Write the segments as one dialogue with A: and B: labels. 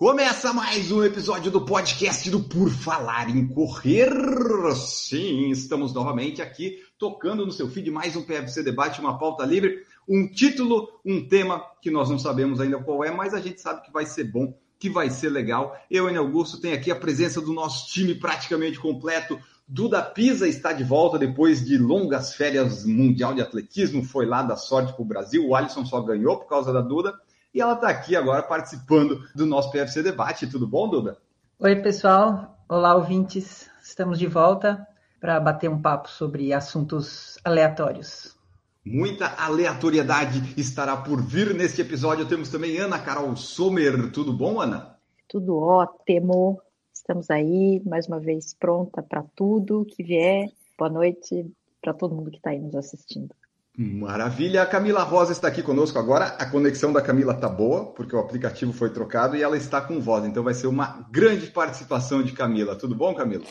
A: Começa mais um episódio do podcast do Por Falar em Correr. Sim, estamos novamente aqui tocando no seu feed mais um PFC Debate, uma pauta livre, um título, um tema que nós não sabemos ainda qual é, mas a gente sabe que vai ser bom, que vai ser legal. Eu, Enio Augusto, tenho aqui a presença do nosso time praticamente completo. Duda Pisa está de volta depois de longas férias mundial de atletismo, foi lá dar sorte para o Brasil. O Alisson só ganhou por causa da Duda. E ela está aqui agora participando do nosso PFC Debate. Tudo bom, Duda?
B: Oi, pessoal. Olá, ouvintes. Estamos de volta para bater um papo sobre assuntos aleatórios.
A: Muita aleatoriedade estará por vir neste episódio. Temos também Ana Carol Sommer. Tudo bom, Ana?
C: Tudo ótimo. Estamos aí, mais uma vez, pronta para tudo que vier. Boa noite para todo mundo que está aí nos assistindo.
A: Maravilha, a Camila Rosa está aqui conosco agora. A conexão da Camila tá boa, porque o aplicativo foi trocado e ela está com voz, então vai ser uma grande participação de Camila. Tudo bom, Camila?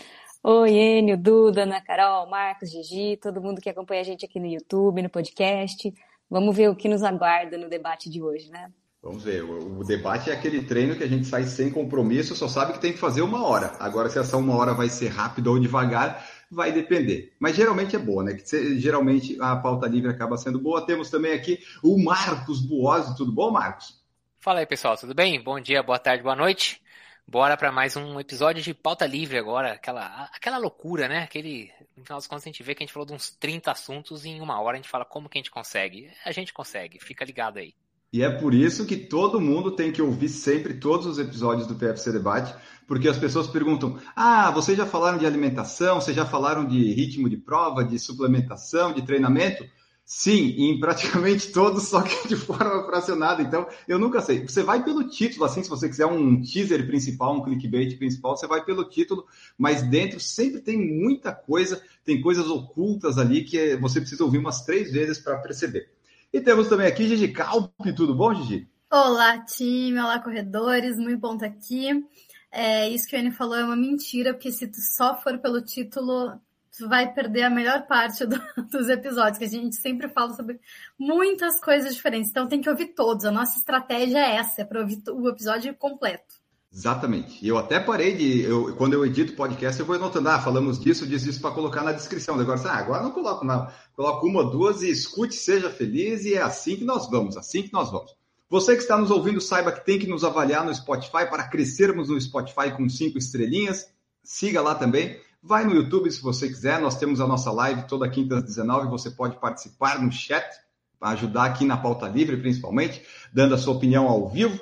D: Oi, Enio, Duda, Ana Carol, Marcos, Gigi, todo mundo que acompanha a gente aqui no YouTube, no podcast. Vamos ver o que nos aguarda no debate de hoje, né?
A: Vamos ver, o, debate é aquele treino que a gente sai sem compromisso, só sabe que tem que fazer uma hora. Agora, se essa uma hora vai ser rápido ou devagar, vai depender. Mas geralmente é boa, né? Que geralmente a pauta livre acaba sendo boa. Temos também aqui o Marcos Buozzi. Tudo bom, Marcos?
E: Fala aí, pessoal, tudo bem? Bom dia, boa tarde, boa noite. Bora para mais um episódio de pauta livre agora, aquela, aquela loucura, né? Aquele, no final das contas, a gente vê que a gente falou de uns 30 assuntos e em uma hora a gente fala como que a gente consegue. A gente consegue, fica ligado aí.
A: E é por isso que todo mundo tem que ouvir sempre todos os episódios do PFC Debate, porque as pessoas perguntam: ah, vocês já falaram de alimentação, vocês já falaram de ritmo de prova, de suplementação, de treinamento? Sim, em praticamente todos, só que de forma fracionada. Então, eu nunca sei. Você vai pelo título, assim, se você quiser um teaser principal, um clickbait principal, você vai pelo título, mas dentro sempre tem muita coisa, tem coisas ocultas ali que você precisa ouvir umas três vezes para perceber. E temos também aqui Gigi Calpe, tudo bom, Gigi?
F: Olá, time, olá, corredores, muito bom estar aqui. É, isso que a Anne falou é uma mentira, porque se tu só for pelo título, tu vai perder a melhor parte do, dos episódios, que a gente sempre fala sobre muitas coisas diferentes. Então tem que ouvir todos. A nossa estratégia é essa, é para ouvir o episódio completo.
A: Exatamente. Eu até parei de. Eu, quando eu edito podcast, eu vou anotando, ah, falamos disso, disso, isso para colocar na descrição. Agora, ah, agora não coloco, não. Coloco uma, duas e escute, seja feliz, e é assim que nós vamos, assim que nós vamos. Você que está nos ouvindo, saiba que tem que nos avaliar no Spotify para crescermos no Spotify com cinco estrelinhas. Siga lá também. Vai no YouTube se você quiser. Nós temos a nossa live toda quinta às 19. Você pode participar no chat, para ajudar aqui na pauta livre, principalmente, dando a sua opinião ao vivo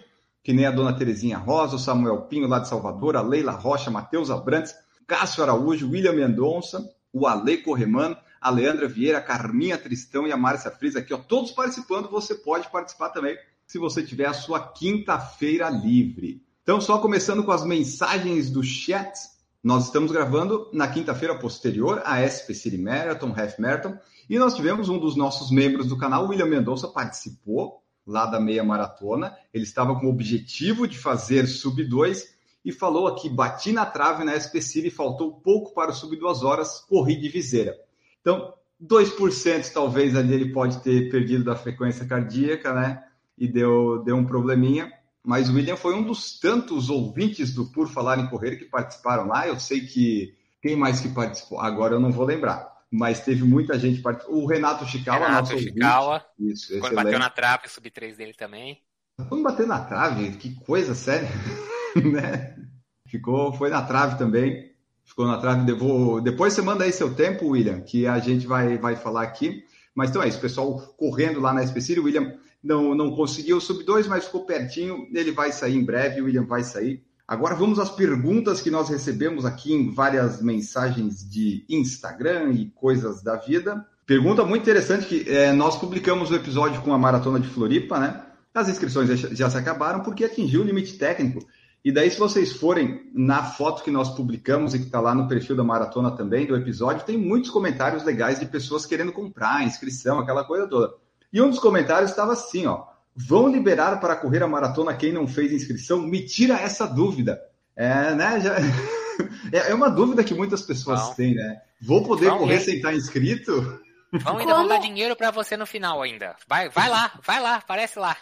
A: que nem a dona Terezinha Rosa, o Samuel Pinho lá de Salvador, a Leila Rocha, Matheus Abrantes, Cássio Araújo, William Mendonça, o Ale Corremano, a Leandra Vieira, a Carminha Tristão e a Márcia Frisa aqui, ó, todos participando. Você pode participar também se você tiver a sua quinta-feira livre. Então, só começando com as mensagens do chat, nós estamos gravando na quinta-feira posterior a SP City Marathon, Half Marathon, e nós tivemos um dos nossos membros do canal, William Mendonça, participou lá da meia maratona. Ele estava com o objetivo de fazer sub 2 e falou aqui: bati na trave na SPC e faltou pouco para o sub 2 horas, corri de viseira. Então, 2% talvez ali ele pode ter perdido da frequência cardíaca, né? E deu, deu um probleminha. Mas o William foi um dos tantos ouvintes do Por Falar em Correr que participaram lá. Eu sei que. Quem mais que participou? Agora eu não vou lembrar mas teve muita gente participando. O Renato Chikawa,
E: Renato
A: nosso ouvinte. Isso,
E: quando
A: excelente.
E: bateu na trave, o sub 3 dele também.
A: Quando bateu na trave, que coisa séria, né? Ficou, foi na trave também. Ficou na trave, devo... depois você manda aí seu tempo, William, que a gente vai, vai falar aqui. Mas então é isso, pessoal correndo lá na SPC, o William não, não conseguiu o sub 2, mas ficou pertinho. Ele vai sair em breve, o William vai sair. Agora vamos às perguntas que nós recebemos aqui em várias mensagens de Instagram e coisas da vida. Pergunta muito interessante que é, nós publicamos o episódio com a Maratona de Floripa, né? As inscrições já, já se acabaram porque atingiu o limite técnico. E daí, se vocês forem na foto que nós publicamos e que está lá no perfil da Maratona também, do episódio, tem muitos comentários legais de pessoas querendo comprar, inscrição, aquela coisa toda. E um dos comentários estava assim, ó. Vão liberar para correr a maratona quem não fez inscrição? Me tira essa dúvida. É, né? Já... É uma dúvida que muitas pessoas Bom. têm, né? Vou poder correr sem estar inscrito?
E: Vão ainda Como... dar dinheiro para você no final ainda. Vai, vai lá, vai lá, aparece lá.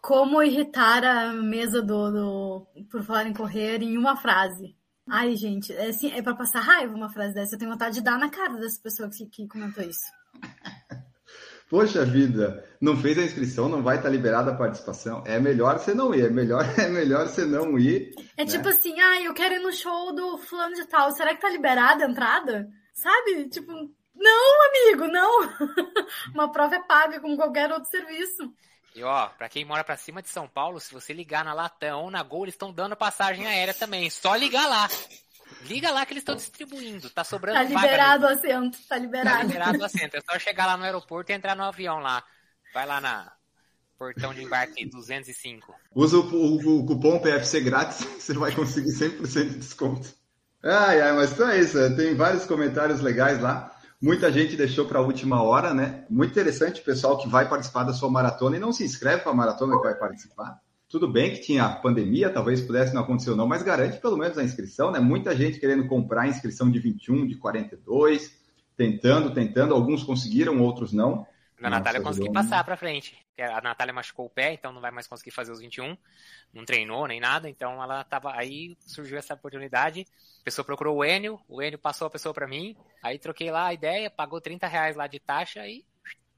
F: Como irritar a mesa do, do Por Falar em Correr em uma frase. Ai, gente, é, assim, é pra passar raiva uma frase dessa. Eu tenho vontade de dar na cara dessa pessoa que, que comentou isso.
A: Poxa vida, não fez a inscrição, não vai estar liberada a participação. É melhor você não ir, é melhor, é melhor você não ir.
F: É né? tipo assim, ah, eu quero ir no show do fulano de tal. Será que tá liberada a entrada? Sabe? Tipo, não, amigo, não. Uma prova é paga como qualquer outro serviço.
E: E ó, pra quem mora pra cima de São Paulo, se você ligar na Latam ou na Gol, eles estão dando passagem aérea também. Só ligar lá. Liga lá que eles estão distribuindo. Tá sobrando
F: Tá liberado o assento. Tá liberado. Tá
E: liberado o assento. É só chegar lá no aeroporto e entrar no avião lá. Vai lá na portão de embarque 205.
A: Usa o, o, o cupom PFC grátis, você vai conseguir 100% de desconto. Ai, ai, mas então é isso. Tem vários comentários legais lá. Muita gente deixou para a última hora, né? Muito interessante o pessoal que vai participar da sua maratona e não se inscreve para a maratona que vai participar. Tudo bem que tinha pandemia, talvez pudesse não acontecer ou não, mas garante pelo menos a inscrição, né? Muita gente querendo comprar a inscrição de 21, de 42, tentando, tentando. Alguns conseguiram, outros não.
E: A Natália conseguiu passar para frente. A Natália machucou o pé, então não vai mais conseguir fazer os 21. Não treinou nem nada, então ela tava. Aí surgiu essa oportunidade. A pessoa procurou o Enio, o Enio passou a pessoa para mim. Aí troquei lá a ideia, pagou 30 reais lá de taxa e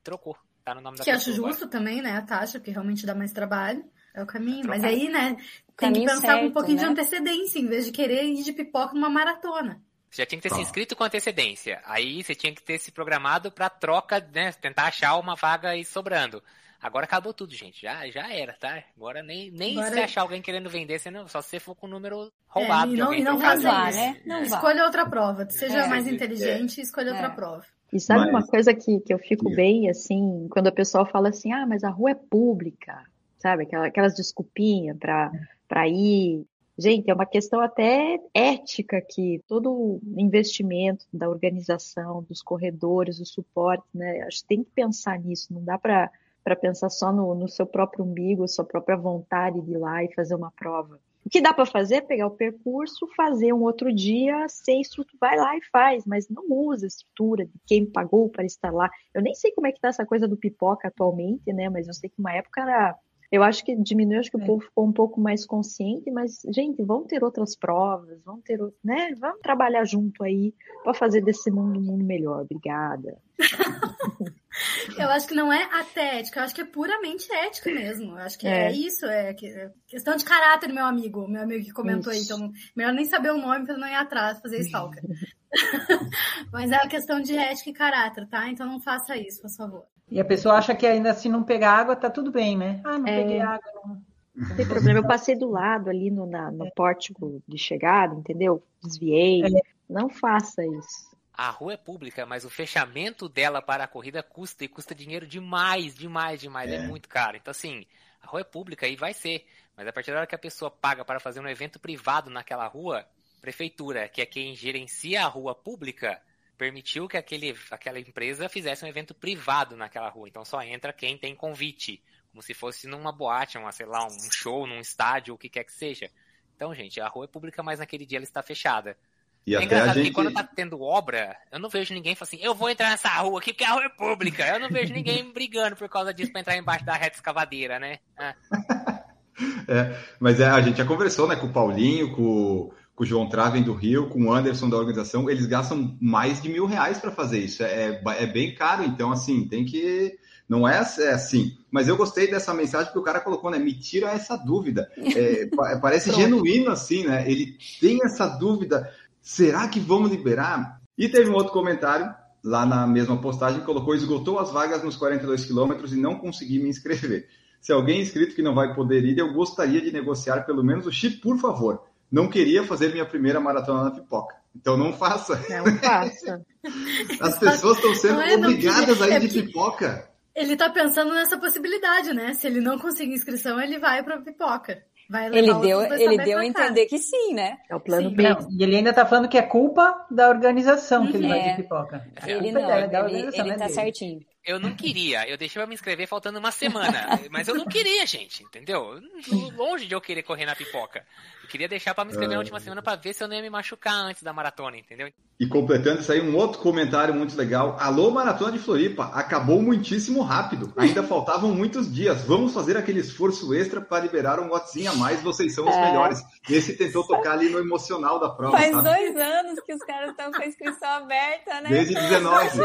E: trocou. Tá no nome da
F: que pessoa. Que acho justo agora. também, né? A taxa, porque realmente dá mais trabalho. É o caminho. Mas aí, né, tem que pensar certo, com um pouquinho né? de antecedência, em vez de querer ir de pipoca numa maratona.
E: Você já tinha que ter se inscrito com antecedência. Aí você tinha que ter se programado para troca, né? Tentar achar uma vaga aí sobrando. Agora acabou tudo, gente. Já, já era, tá? Agora nem, nem Agora... se achar alguém querendo vender, você não, só se você for com o número roubado. É,
F: e não, e não fazer né? Não escolha outra prova. Seja é, mais inteligente e é. escolha outra é. prova.
C: E sabe mas... uma coisa que, que eu fico bem, assim, quando a pessoa fala assim, ah, mas a rua é pública sabe? Aquelas desculpinhas para ir. Gente, é uma questão até ética que todo investimento da organização, dos corredores, o suporte, né? Acho que tem que pensar nisso, não dá para para pensar só no, no, seu próprio umbigo, sua própria vontade de ir lá e fazer uma prova. O que dá para fazer é pegar o percurso, fazer um outro dia sem estrutura, vai lá e faz, mas não usa a estrutura de quem pagou para estar lá. Eu nem sei como é que tá essa coisa do pipoca atualmente, né? Mas eu sei que uma época era eu acho que diminuiu, acho que é. o povo ficou um pouco mais consciente, mas, gente, vamos ter outras provas, vamos ter, né? Vamos trabalhar junto aí para fazer desse mundo um mundo melhor. Obrigada.
F: eu acho que não é até ética, eu acho que é puramente ética mesmo. Eu acho que é, é isso, é, é questão de caráter, meu amigo, meu amigo que comentou isso. aí. Então, melhor nem saber o nome para não ir atrás fazer stalker. Mas é a questão de ética e caráter, tá? Então não faça isso, por favor.
B: E a pessoa acha que ainda se não pegar água, tá tudo bem, né? Ah, não é... peguei água. Não.
C: não tem problema, eu passei do lado ali no, na, no pórtico de chegada, entendeu? Desviei. É. Não faça isso.
E: A rua é pública, mas o fechamento dela para a corrida custa e custa dinheiro demais, demais, demais. É, é muito caro. Então, assim, a rua é pública e vai ser. Mas a partir da hora que a pessoa paga para fazer um evento privado naquela rua, prefeitura, que é quem gerencia a rua pública, permitiu que aquele, aquela empresa fizesse um evento privado naquela rua. Então só entra quem tem convite, como se fosse numa boate, uma, sei lá, um show, num estádio, o que quer que seja. Então, gente, a rua é pública, mas naquele dia ela está fechada. E é engraçado gente... que quando tá tendo obra, eu não vejo ninguém falando assim, eu vou entrar nessa rua aqui porque a rua é pública. Eu não vejo ninguém brigando por causa disso para entrar embaixo da reta escavadeira, né?
A: É. é, mas é, a gente já conversou, né, com o Paulinho, com com o João Traven do Rio, com o Anderson da organização, eles gastam mais de mil reais para fazer isso. É, é bem caro, então, assim, tem que. Não é, é assim. Mas eu gostei dessa mensagem que o cara colocou, né? Me tira essa dúvida. É, parece genuíno, assim, né? Ele tem essa dúvida. Será que vamos liberar? E teve um outro comentário lá na mesma postagem que colocou: esgotou as vagas nos 42 quilômetros e não consegui me inscrever. Se alguém inscrito que não vai poder ir, eu gostaria de negociar pelo menos o chip, por favor não queria fazer minha primeira maratona na pipoca. Então não faça.
C: Não faça.
A: As pessoas estão sendo é, obrigadas a ir é de pipoca.
F: Ele está pensando nessa possibilidade, né? Se ele não conseguir inscrição, ele vai para pipoca. Vai
D: ele deu, ele deu a entender que sim, né?
C: É o plano
D: sim.
C: B.
B: Não, e ele ainda está falando que é culpa da organização que ele vai de uhum. pipoca.
D: Ele não, dela, ele, ele, ele tá certinho.
E: Eu não queria. Eu deixei pra me inscrever faltando uma semana. mas eu não queria, gente, entendeu? Longe de eu querer correr na pipoca. Eu queria deixar pra me inscrever na última semana pra ver se eu não ia me machucar antes da maratona, entendeu?
A: E completando isso aí, um outro comentário muito legal. Alô, Maratona de Floripa, acabou muitíssimo rápido. Ainda faltavam muitos dias. Vamos fazer aquele esforço extra para liberar um watzinho a mais. Vocês são os
D: É.
A: melhores. Esse tentou tocar ali no emocional da prova,
D: Faz
A: sabe?
D: dois anos que os caras estão com a inscrição aberta, né?
A: Desde 19.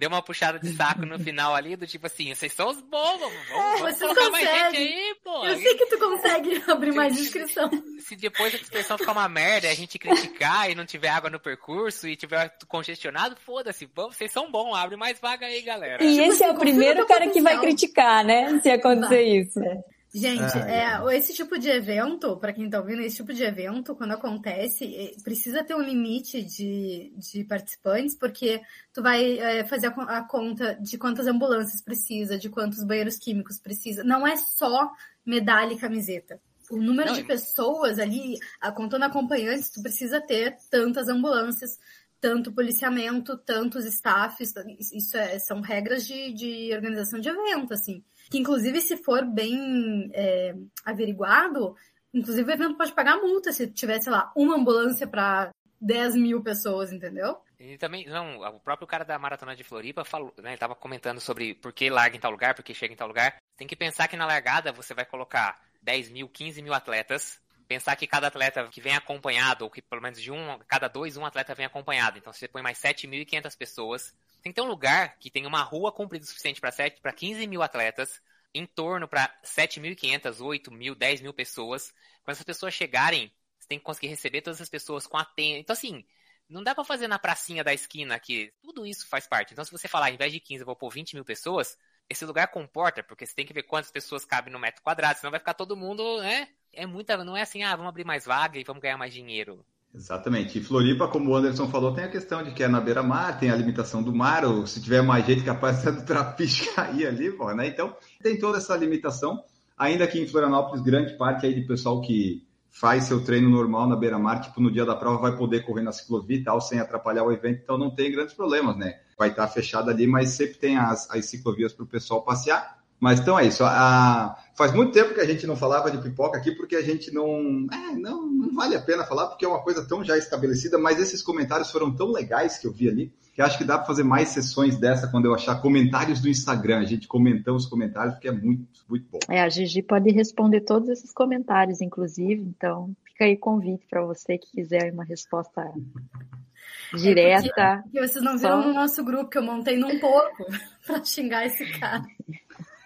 E: Deu uma puxada de saco no final ali, do tipo assim, vocês são os bons, vamos, vamos
F: Vocês
E: colocar mais gente
F: conseguem.
E: aí, pô.
F: Eu sei que tu consegue abrir mais inscrição.
E: Se depois a dispersão ficar uma merda e a gente criticar e não tiver água no percurso e tiver congestionado, foda-se, vamos, vocês são bons, abre mais vaga aí, galera.
D: E esse é o primeiro cara que vai criticar, né? Se acontecer isso.
F: Gente, é, esse tipo de evento, pra quem tá ouvindo, esse tipo de evento, quando acontece, eh, precisa ter um limite de, de participantes, porque tu vai eh, fazer a, a conta de quantas ambulâncias precisa, de quantos banheiros químicos precisa. Não é só medalha e camiseta. O número
E: Não,
F: de pessoas ali, a- contando acompanhantes, tu precisa ter tantas ambulâncias, tanto policiamento, tantos staffs, isso é- são regras de, de organização de evento, assim. Que inclusive se for bem é, averiguado, inclusive o evento pode pagar multa se tiver, sei lá, uma ambulância para 10 mil pessoas, entendeu?
E: E também, não, o próprio cara da Maratona de Floripa falou, né, ele tava comentando sobre por que larga em tal lugar, por que chega em tal lugar. Tem que pensar que na largada você vai colocar 10 mil, 15 mil atletas, pensar que cada atleta que vem acompanhado, ou que pelo menos de um, cada dois, um atleta vem acompanhado. Então você põe mais 7.500 pessoas. Tem que ter um lugar que tenha uma rua comprida o suficiente para 7, para 15 mil atletas, em torno para 7.500, 8 mil, 10 mil pessoas. Quando essas pessoas chegarem, você tem que conseguir receber todas as pessoas com a tenda. Então assim, não dá pra fazer na pracinha da esquina aqui. Tudo isso faz parte. Então, se você falar, ao invés de 15, eu vou pôr 20 mil pessoas, esse lugar comporta, porque você tem que ver quantas pessoas cabem no metro quadrado, senão vai ficar todo mundo, né? É muita, não é assim, ah, vamos abrir mais vaga e vamos ganhar mais dinheiro.
A: Exatamente. E Floripa, como o Anderson falou, tem a questão de que é na beira-mar, tem a limitação do mar, ou se tiver mais gente capaz do trapiche cair ali, pô, né? Então, tem toda essa limitação. Ainda que em Florianópolis, grande parte aí de pessoal que faz seu treino normal na beira-mar, tipo, no dia da prova vai poder correr na ciclovia e tal, sem atrapalhar o evento, então não tem grandes problemas, né? Vai estar fechado ali, mas sempre tem as, as ciclovias para o pessoal passear. Mas então é isso. A... Faz muito tempo que a gente não falava de pipoca aqui, porque a gente não. É, não, não vale a pena falar, porque é uma coisa tão já estabelecida, mas esses comentários foram tão legais que eu vi ali, que acho que dá para fazer mais sessões dessa quando eu achar comentários do Instagram. A gente comentando os comentários, porque é muito, muito bom.
C: É, a Gigi pode responder todos esses comentários, inclusive, então fica aí convite para você que quiser uma resposta direta.
F: Que vocês não viram
C: Só-
F: no nosso grupo que eu montei num porco pra xingar esse cara.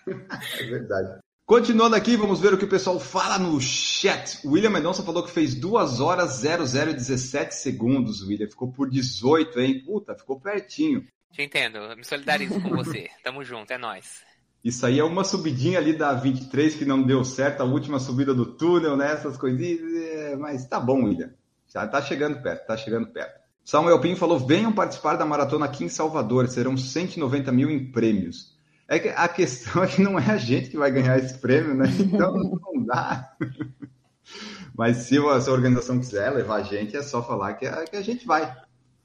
A: É verdade. Continuando aqui, vamos ver o que o pessoal fala no chat. O William Mendonça falou que fez 2 horas 0017 segundos, William. Ficou por 18, hein? Puta, ficou pertinho.
E: Te entendo, eu me solidarizo com você. Tamo junto, é nóis.
A: Isso aí é uma subidinha ali da 23 que não deu certo, a última subida do túnel, né? Essas coisinhas. é, Mas tá bom, William. Já tá chegando perto, tá chegando perto. Samuel Pinho falou: venham participar da maratona aqui em Salvador, serão 190 mil em prêmios. É que a questão é que não é a gente que vai ganhar esse prêmio, né? Então não dá. Mas se a sua organização quiser levar a gente, é só falar que a, que a gente vai.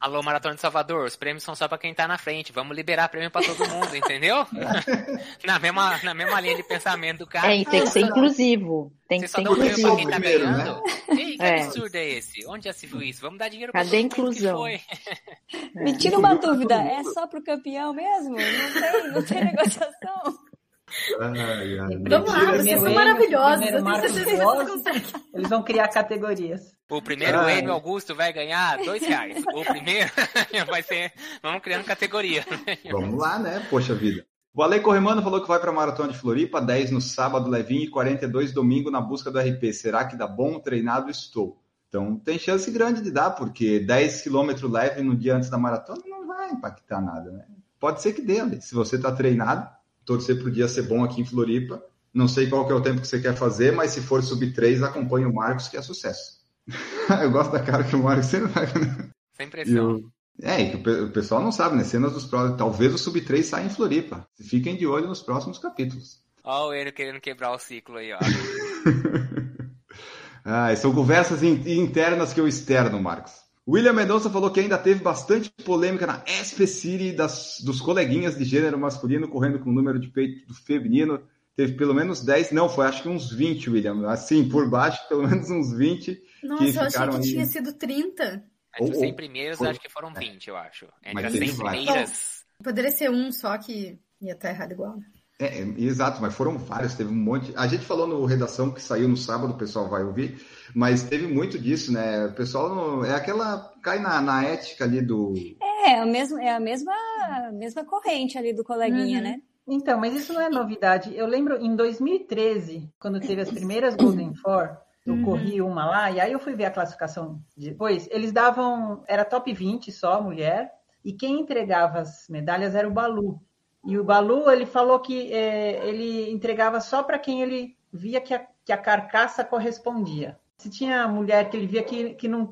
E: Alô, Maratona de Salvador, os prêmios são só pra quem tá na frente. Vamos liberar prêmio pra todo mundo, entendeu? na, mesma, na mesma linha de pensamento do cara.
C: É, tem que ser inclusivo. Tem
E: Você
C: que
E: só
C: ser
E: dá um prêmio pra
C: inclusivo.
E: quem tá
A: Primeiro, né?
E: ganhando? Ei, que
C: É.
E: absurdo é esse? Onde já se viu isso? Vamos dar dinheiro pra
C: Cadê a
E: todo mundo
C: inclusão?
E: foi.
D: Me tira uma dúvida, é só pro campeão mesmo? Não tem, não tem negociação?
A: Ai, ai,
F: Vamos lá, vocês são
B: Enio,
F: maravilhosos. Eu tenho certeza que vocês conseguem.
B: Eles vão criar categorias.
E: O primeiro
A: Ai.
E: Enio Augusto vai ganhar dois reais. O primeiro vai ser. Vamos criando categoria.
A: Vamos lá, né? Poxa vida. O Ale Corremano falou que vai para a Maratona de Floripa, 10 no sábado, levinho, e 42 domingo na busca do RP. Será que dá bom? Treinado estou. Então tem chance grande de dar, porque 10 km leve no dia antes da maratona não vai impactar nada, né? Pode ser que dê, Ale. Se você está treinado, torcer para o dia ser bom aqui em Floripa. Não sei qual que é o tempo que você quer fazer, mas se for sub 3, acompanhe o Marcos, que é sucesso. Eu gosto da cara que o Marcos sempre vai.
E: Sem
A: E
E: pressão.
A: o- É, e que o pe- o pessoal não sabe, né? Cenas dos próximos. Talvez o Sub 3 saia em Floripa. Fiquem de olho nos próximos capítulos.
E: Ó o Enio querendo quebrar o ciclo aí, ó.
A: Ah, são conversas in- internas que eu externo, Marcos. William Mendonça falou que ainda teve bastante polêmica na SP City das, dos coleguinhas de gênero masculino correndo com o número de peito do feminino. Teve pelo menos 10, não, foi acho que uns 20, William. Assim, por baixo, pelo menos uns 20.
F: Nossa,
A: que
F: eu achei que
A: aí.
F: tinha sido 30.
E: Entre os
A: Ou-
E: 100
A: ou-
E: primeiros,
A: foi-
E: acho que foram 20, eu acho. Entre
A: Mas
E: as
A: teve
E: 100
A: vários.
E: primeiras.
F: Poderia ser um só que ia estar errado igual.
A: É, é, exato, mas foram vários, teve um monte. A gente falou no Redação que saiu no sábado, o pessoal vai ouvir, mas teve muito disso, né? O pessoal não, é aquela. cai na, na ética ali do.
D: É, a mesma, é a mesma, a mesma corrente ali do coleguinha,
F: Uhum.
D: né?
B: Então, mas isso não é novidade. Eu lembro em 2013, quando teve as primeiras Golden Four, eu
F: Uhum.
B: corri uma lá, e aí eu fui ver a classificação depois. Eles davam, era top 20 só, mulher, e quem entregava as medalhas era o Balu. E o Balu, ele falou que é, ele entregava só para quem ele via que a, que a carcaça correspondia. Se tinha mulher que ele via que, que não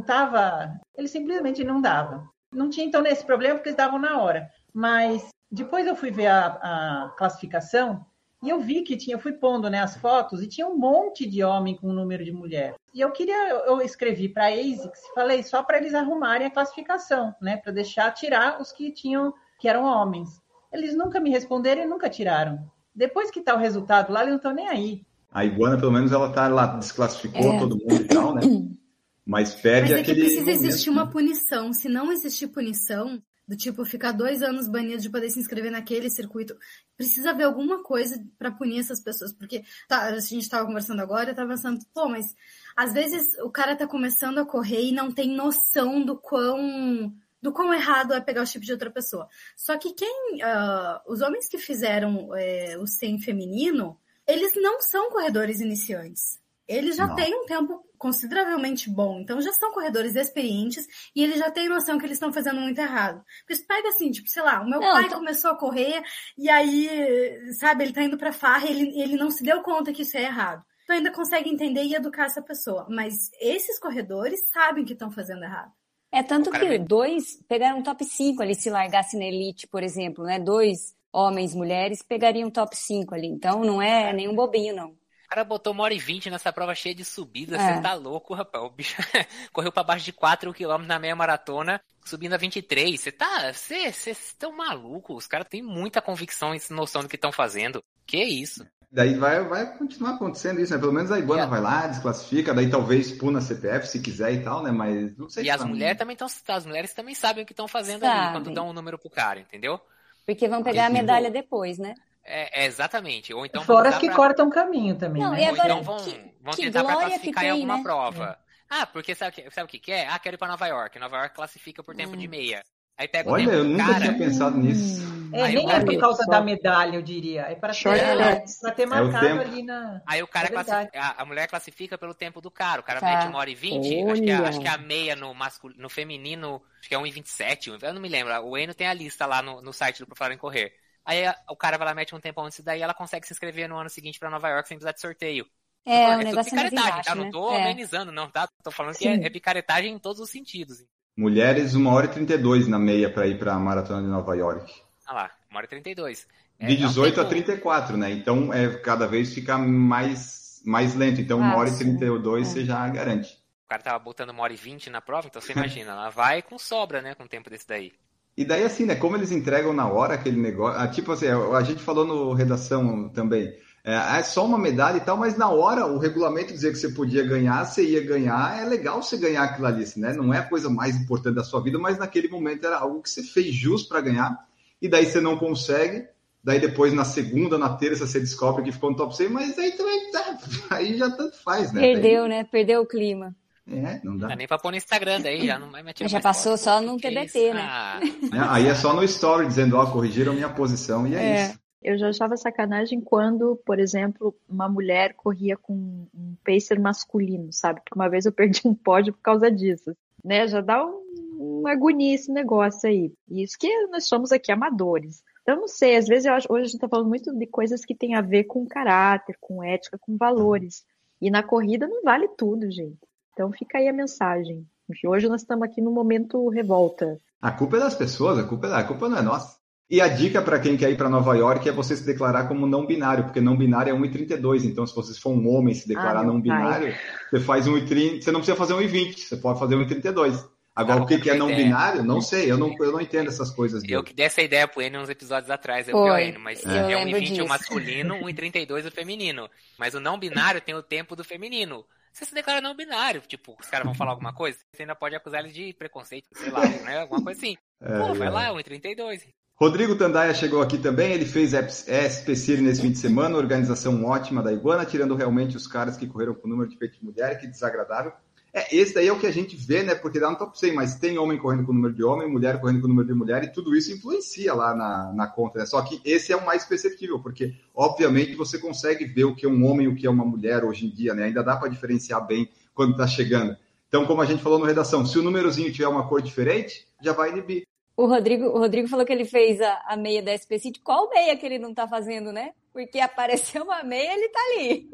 B: estava, não, não ele simplesmente não dava. Não tinha, então, nesse problema, porque eles davam na hora. Mas depois eu fui ver a, a classificação e eu vi que tinha, eu fui pondo né, as fotos e tinha um monte de homem com o número de mulher. E eu queria, eu escrevi para a ASICS, falei só para eles arrumarem a classificação, né, para deixar tirar os que tinham, que eram homens. Eles nunca me responderam e nunca tiraram. Depois que está o resultado lá, eles não estão nem aí.
A: A Iguana, pelo menos, ela tá lá, desclassificou
D: É.
A: todo mundo e tal, né? Mas perde
F: Mas é que
A: aquele.
F: precisa
A: momento,
F: existir
A: né?
F: uma punição. Se não existir punição, do tipo ficar dois anos banido de poder se inscrever naquele circuito, precisa haver alguma coisa para punir essas pessoas. Porque tá, a gente estava conversando agora, eu estava pensando, pô, mas às vezes o cara tá começando a correr e não tem noção do quão do quão errado é pegar o chip de outra pessoa. Só que quem ah, os homens que fizeram é, o 100 feminino, eles não são corredores iniciantes. Eles já
A: Não.
F: têm um tempo consideravelmente bom, então já são corredores experientes e eles já têm noção que eles estão fazendo muito errado. Porque se pega assim, tipo, sei lá, o meu
D: Não,
F: pai
D: então-
F: começou a correr e aí, sabe, ele tá indo pra farra e ele, ele não se deu conta que isso é errado. Tu ainda consegue entender e educar essa pessoa. Mas esses corredores sabem que estão fazendo errado.
D: É tanto que
E: vê-
D: dois pegaram um top 5 ali, se largasse na elite, por exemplo, né? Dois homens, mulheres, pegariam top 5 ali. Então não é nenhum bobinho, não.
E: O cara botou uma hora e vinte nessa prova cheia de subida.
D: É.
E: Você tá louco, rapaz. O bicho correu pra baixo de 4 km na meia maratona, subindo a 23. Você tá. Vocês estão malucos. Os caras têm muita convicção e noção do que estão fazendo. Que isso?
A: Daí vai, vai continuar acontecendo isso, né? Pelo menos a Iguana
E: a-
A: vai lá, desclassifica, daí talvez puna CPF se quiser e tal, né? Mas não sei
E: E
A: se
E: as
A: vai-
E: mulheres também estão. As mulheres também sabem o que estão fazendo ali
D: Sabem.
E: quando dão um número pro cara, entendeu?
D: Porque vão pegar a medalha depois, né?
E: É, é exatamente. Ou então
B: Fora as que
E: pra-
B: cortam caminho também,
D: Não,
B: né?
D: e
E: Ou
D: agora,
E: então vão,
D: que-
E: vão
D: que
E: tentar pra classificar
D: que
E: em
D: tem,
E: alguma
D: né?
E: prova. Ah, porque sabe, o que- sabe o que que é? Ah, quero ir pra Nova York. Nova York classifica por tempo
D: Hum.
E: de meia. Aí pega o
A: Olha,
E: tempo
A: eu
E: do
A: nunca
E: cara.
A: tinha pensado nisso.
B: É,
E: Aí
B: nem é por causa
C: Só-
B: da medalha, eu diria. É para ter,
C: Shortcuts.
B: pra ter marcado
A: tempo.
B: ali na.
E: Aí o cara
B: É
E: classifica, a, a mulher classifica pelo tempo do cara. O cara
D: Tá.
E: mete uma hora e vinte. Acho que, a,
C: Olha.
E: acho que a meia no, mascul... no feminino, acho que é 1,27. Eu não me lembro. O Eno tem a lista lá no, no site do Pro Falar em Correr. Aí a- o cara vai lá, mete um tempo antes daí ela consegue se inscrever no ano seguinte pra Nova York sem precisar de sorteio.
D: É, o
E: tudo
D: negócio mais
E: picaretagem, tá?
D: né?
E: Não tô
D: É.
E: amenizando, não, tá? Tô falando que é,
C: Sim.
E: é picaretagem em todos os sentidos.
A: Mulheres, 1 hora e 32 na meia para ir para a maratona de Nova York.
E: Olha lá, 1 hora e 32. É,
A: De
E: é um
A: 18 a
E: tempo-
A: 34, né? Então é cada vez fica mais, mais lento. Então, 1
D: Ah,
A: hora e
D: sim.
A: 32
D: É.
A: você já garante.
E: O cara tava botando 1 hora e 20 na prova, então você imagina, ela vai com sobra, né? Com o tempo desse daí.
A: E daí, assim, né? Como eles entregam na hora aquele negócio. ah, tipo assim, a gente falou no redação também. É, é só uma medalha e tal, mas na hora o regulamento dizia que você podia ganhar, você ia ganhar. É legal você ganhar aquilo ali, assim, né? Não é a coisa mais importante da sua vida, mas naquele momento era algo que você fez jus para ganhar. E daí você não consegue. Daí depois na segunda, na terça você descobre que ficou no top 100, mas aí também tá, aí já tanto faz, né?
D: Perdeu, né? Perdeu o clima.
A: Daí- é, não
E: Não
A: dá.
E: dá nem pra pôr no Instagram daí, já não vai meter
D: Já passou
E: foto.
D: só no TBT, né?
E: Ah,
A: É, aí é só no story dizendo, ó, corrigiram minha posição e é,
D: É.
A: isso.
C: Eu já achava sacanagem quando, por exemplo, uma mulher corria com um pacer masculino, sabe? Porque uma vez eu perdi um pódio por causa disso. Né? Já dá um, uma agonia esse negócio aí. E isso que nós somos aqui amadores. Então, não sei, às vezes eu acho, hoje a gente tá falando muito de coisas que tem a ver com caráter, com ética, com valores. E na corrida não vale tudo, gente. Então fica aí a mensagem. Hoje nós estamos aqui no momento revolta.
A: A culpa é das pessoas, a culpa, é- a culpa não é nossa. E a dica para quem quer ir para Nova York é você se declarar como não binário, porque não binário é 1,32. Então, se você for um homem se declarar
C: Ah,
A: não binário, você faz 1,30. Você não precisa fazer 1,20, você pode fazer 1,32. Agora,
E: Ah,
A: o que, que é não
E: ideia.
A: binário? Não sei, eu não, eu não entendo essas coisas.
E: Eu que dei essa ideia pro Enio uns episódios atrás, eu
D: Foi.
E: vi o Enio, mas é
D: lembro
E: 1,20 o masculino, 1,32 o feminino. Mas o não binário tem o tempo do feminino. Você se declara não binário, tipo, os caras vão falar alguma coisa, você ainda pode acusar eles de preconceito, sei lá, né? Alguma coisa assim.
A: É,
E: Pô, vai
A: é.
E: lá, 1,32.
A: Rodrigo Tandaia chegou aqui também, ele fez SPC nesse fim de semana, organização ótima da Iguana, tirando realmente os caras que correram com o número de peito de mulher, que desagradável. É, esse daí é o que a gente vê, né? Porque dá no top 100, mas tem homem correndo com o número de homem, mulher correndo com o número de mulher, e tudo isso influencia lá na, na conta, né? Só que esse é o mais perceptível, porque, obviamente, você consegue ver o que é um homem e o que é uma mulher hoje em dia, né? Ainda dá para diferenciar bem quando está chegando. Então, como a gente falou no redação, se o númerozinho tiver uma cor diferente, já vai inibir.
D: O Rodrigo, o Rodrigo falou que ele fez a, a meia da SPC. Qual meia que ele não tá fazendo, né? Porque apareceu uma meia, ele tá ali.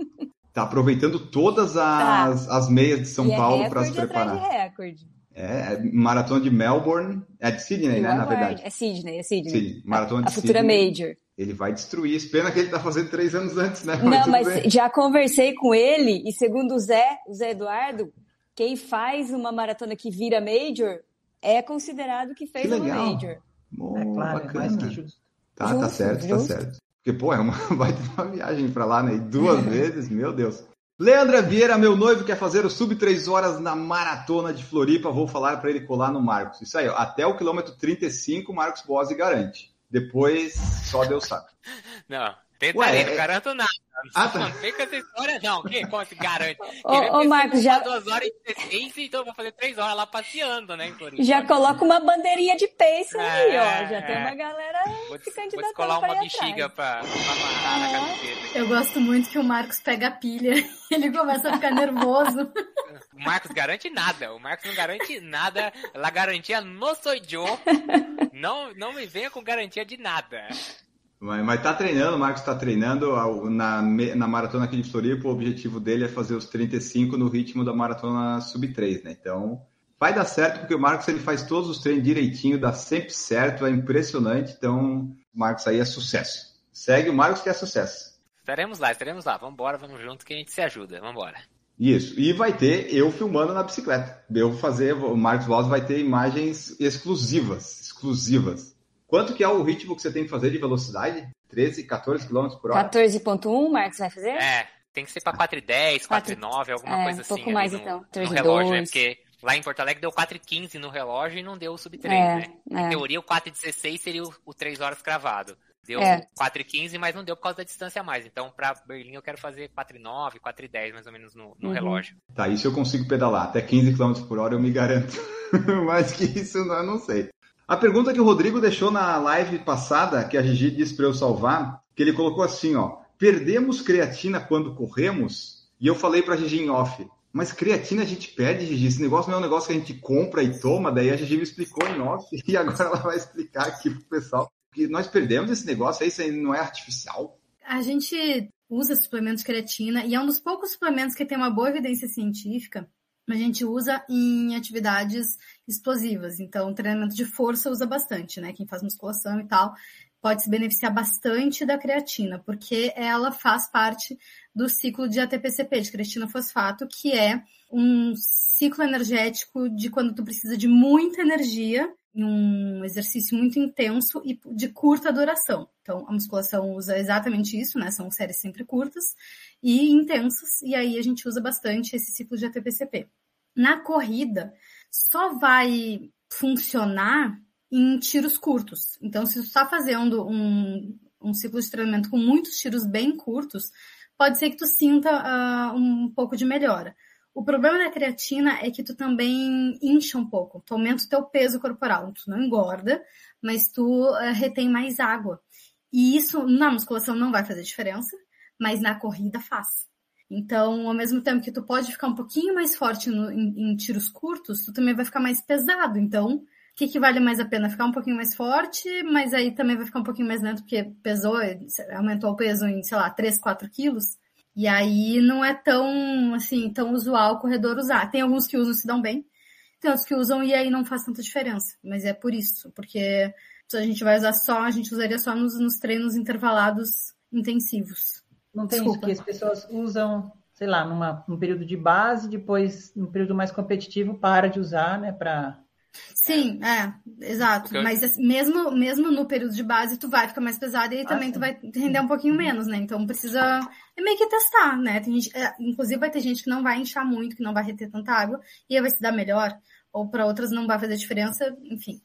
A: Tá aproveitando todas as, as meias de São
D: e
A: Paulo
D: é
A: para se preparar.
D: de recorde.
A: É, é maratona de Melbourne, é de Sydney,
D: Eu
A: né, na verdade.
D: É Sydney, é Sydney.
A: Sim, maratona
D: A
A: de
D: futura
A: Sydney.
D: Major.
A: Ele vai destruir. Pena que ele tá fazendo três anos antes, né?
D: Não, mas
A: bem.
D: já conversei com ele e segundo o Zé, o Zé Eduardo, quem faz uma maratona que vira Major é considerado que fez
A: Que
D: uma. Major.
A: Bom,
B: É claro, é
A: bacana.
B: mais que justo.
A: Tá, tá
D: Justo,
A: certo,
D: justo.
A: tá certo. Porque, pô, é uma, vai ter uma viagem pra lá, né? E duas vezes, meu Deus. Leandra Vieira, meu noivo, quer fazer o sub 3 horas na maratona de Floripa. Vou falar pra ele colar no Marcos. Isso aí, ó, até o quilômetro 35, Marcos Bose garante. Depois, só Deus sabe.
E: Não, aí,
A: é-
E: não garanto nada.
A: Ah, tá.
E: Não com essa história, não. Que, como se garante?
D: Ô, ô, Marcos, já-
E: duas horas e 16, então vou fazer três horas lá passeando, né.
D: Já coloca uma bandeirinha de pace aí,
E: É,
D: ó. Já
E: é.
D: tem uma galera
E: Vou,
D: se
E: des- vou
D: candidatando
E: descolar uma bexiga pra, pra amarrar na
D: Ah.
E: camiseta.
F: Eu gosto muito que o Marcos pega a pilha. Ele começa a ficar nervoso.
E: O Marcos garante nada. O Marcos não garante nada. La garantia no sou eu. Não, não me venha com garantia de nada.
A: Mas, mas tá treinando, o Marcos tá treinando na, na maratona aqui de Floripa. O objetivo dele é fazer os 35 no ritmo da maratona sub 3, né? Então, vai dar certo, porque o Marcos ele faz todos os treinos direitinho, dá sempre certo, é impressionante. Então, o Marcos aí é sucesso. Segue o Marcos que é sucesso.
E: Estaremos lá, estaremos lá. Vambora, vamos junto que a gente se ajuda. Vambora.
A: Isso. E vai ter eu filmando na bicicleta. Eu vou fazer, o Marcos Voz vai ter imagens exclusivas. Exclusivas. Quanto que é o ritmo que você tem que fazer de velocidade? 13, 14 km por hora?
D: 14.1, Marcos vai fazer?
E: É, tem que ser pra 4,10, 4,9, alguma
D: É,
E: coisa
D: um
E: assim.
D: pouco
E: ali
D: mais,
E: no,
D: então.
E: No
D: 3,2.
E: relógio, né? Porque lá em Porto Alegre deu 4,15 no relógio e não deu o sub 3,
D: É,
E: né?
D: é.
E: Em teoria, o 4,16 seria o, o 3 horas cravado. Deu
D: É.
E: 4,15, mas não deu por causa da distância a mais. Então, pra Berlim, eu quero fazer 4,9, 4,10 mais ou menos no, no
D: Uhum.
E: relógio.
A: Tá, isso eu consigo pedalar. Até 15 km por hora eu me garanto. Mais que isso eu não sei. A pergunta que o Rodrigo deixou na live passada, que a Gigi disse para eu salvar, que ele colocou assim, ó. Perdemos creatina quando corremos? E eu falei pra Gigi em off. Mas creatina a gente perde, Gigi. Esse negócio não é um negócio que a gente compra e toma. Daí a Gigi me explicou em off e agora ela vai explicar aqui pro pessoal. Que nós perdemos esse negócio isso aí não é artificial.
F: A gente usa suplementos de creatina e é um dos poucos suplementos que tem uma boa evidência científica. A gente usa em atividades explosivas. Então, treinamento de força usa bastante, né? Quem faz musculação e tal pode se beneficiar bastante da creatina, porque ela faz parte do ciclo de ATPCP, de creatina fosfato, que é um ciclo energético de quando tu precisa de muita energia em um exercício muito intenso e de curta duração. Então, a musculação usa exatamente isso, né? São séries sempre curtas e intensas, e aí a gente usa bastante esse ciclo de ATPCP. Na corrida, só vai funcionar em tiros curtos. Então, se tu está fazendo um, um ciclo de treinamento com muitos tiros bem curtos, pode ser que tu sinta uh, um pouco de melhora. O problema da creatina é que tu também incha um pouco, tu aumenta o teu peso corporal, tu não engorda, mas tu uh, retém mais água. E isso na musculação não vai fazer diferença, mas na corrida faz. Então, ao mesmo tempo que tu pode ficar um pouquinho mais forte no, em, em, tiros curtos, tu também vai ficar mais pesado. Então, o que, que vale mais a pena? Ficar um pouquinho mais forte, mas aí também vai ficar um pouquinho mais lento, porque pesou, aumentou o peso em, sei lá, 3, 4 quilos. E aí não é tão, assim, tão usual o corredor usar. Tem alguns que usam se dão bem. tem outros que usam e aí não faz tanta diferença. Mas é por isso, porque se a gente vai usar só, a gente usaria só nos, nos treinos intervalados intensivos.
B: Não tem
F: Desculpa.
B: isso que as pessoas usam, sei lá, numa, num período de base, depois, num período mais competitivo, para de usar, né? Pra...
F: Sim, é, exato.
E: Eu-
F: Mas assim, mesmo, mesmo no período de base, tu vai ficar mais pesado e aí
B: Ah,
F: também
B: sim.
F: tu vai render um pouquinho menos, né? Então precisa é meio que testar, né? Tem gente, é, inclusive vai ter gente que não vai inchar muito, que não vai reter tanta água, e aí vai se dar melhor, ou para outras não vai fazer diferença, enfim.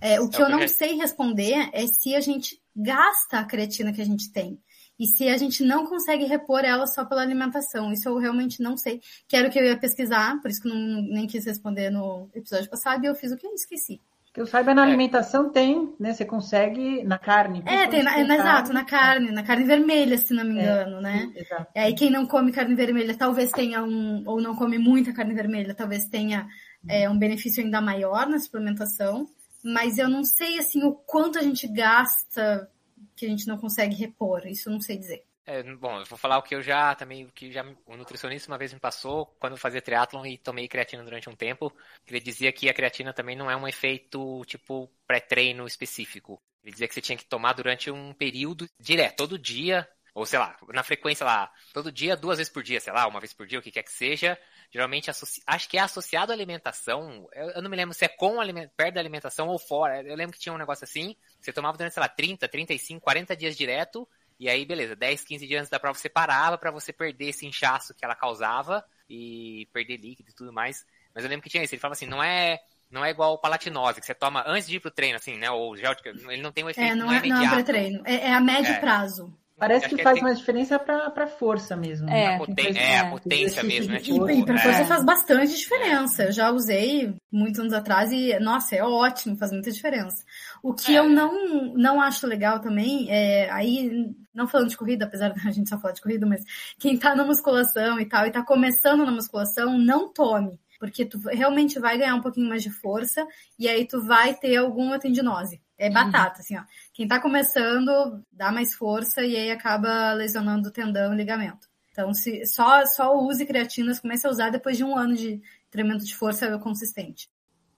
F: É, o que
E: É,
F: eu não
E: porque-
F: sei responder é se a gente gasta a creatina que a gente tem. E se a gente não consegue repor ela só pela alimentação. Isso eu realmente não sei. Quero que eu ia pesquisar, por isso que eu não, nem quis responder no episódio passado, e eu fiz o que eu esqueci.
B: Que eu saiba, na
E: É.
B: alimentação tem, né? Você consegue na carne.
F: É, tem na, é, na- exato, na carne, na carne vermelha, se não me
B: É.
F: engano, né?
B: Exato.
F: E aí quem não come carne vermelha talvez tenha um, ou não come muita carne vermelha, talvez tenha é, um benefício ainda maior na suplementação. Mas eu não sei, assim, o quanto a gente gasta que a gente não consegue repor. Isso eu não sei dizer.
E: É, bom, eu vou falar o que eu já também, o que já o nutricionista uma vez me passou quando eu fazia triatlon e tomei creatina durante um tempo. Ele dizia que a creatina também não é um efeito tipo pré-treino específico. Ele dizia que você tinha que tomar durante um período direto, todo dia, ou sei lá, na frequência lá, todo dia, duas vezes por dia, sei lá, uma vez por dia, o que quer que seja. Geralmente acho que é associado à alimentação. Eu, eu não me lembro se é com aliment... perto da alimentação ou fora. Eu lembro que tinha um negócio assim. Você tomava durante, sei lá, 30, 35, 40 dias direto. E aí, beleza, 10, 15 dias antes da prova você parava pra você perder esse inchaço que ela causava e perder líquido e tudo mais. Mas eu lembro que tinha isso. Ele falava assim, não é, não é igual palatinose, que você toma antes de ir pro treino, assim, né? Ou gel. Ele não tem um efeito,
F: É,
E: não,
F: não
E: é
F: é, não é pré-treino. É, é a médio
E: É.
F: prazo.
B: Parece
E: Acho
B: que
E: que
B: faz
E: tem-
B: mais diferença para para força mesmo.
D: É,
B: né?
E: A poten- é, a
D: é,
E: potência mesmo, né?
F: E,
E: Tipo,
F: e pra
E: é.
F: força faz bastante diferença. Eu já usei muitos anos atrás e, nossa, é ótimo, faz muita diferença. O que
E: É.
F: eu não, não acho legal também é, aí, não falando de corrida, apesar da gente só falar de corrida, mas quem tá na musculação e tal, e tá começando na musculação, não tome. Porque tu realmente vai ganhar um pouquinho mais de força e aí tu vai ter alguma tendinose. É batata, assim, ó. Quem tá começando, dá mais força e aí acaba lesionando o tendão e ligamento. Então, se só, só use creatinas, comece a usar depois de um ano de treinamento de força consistente.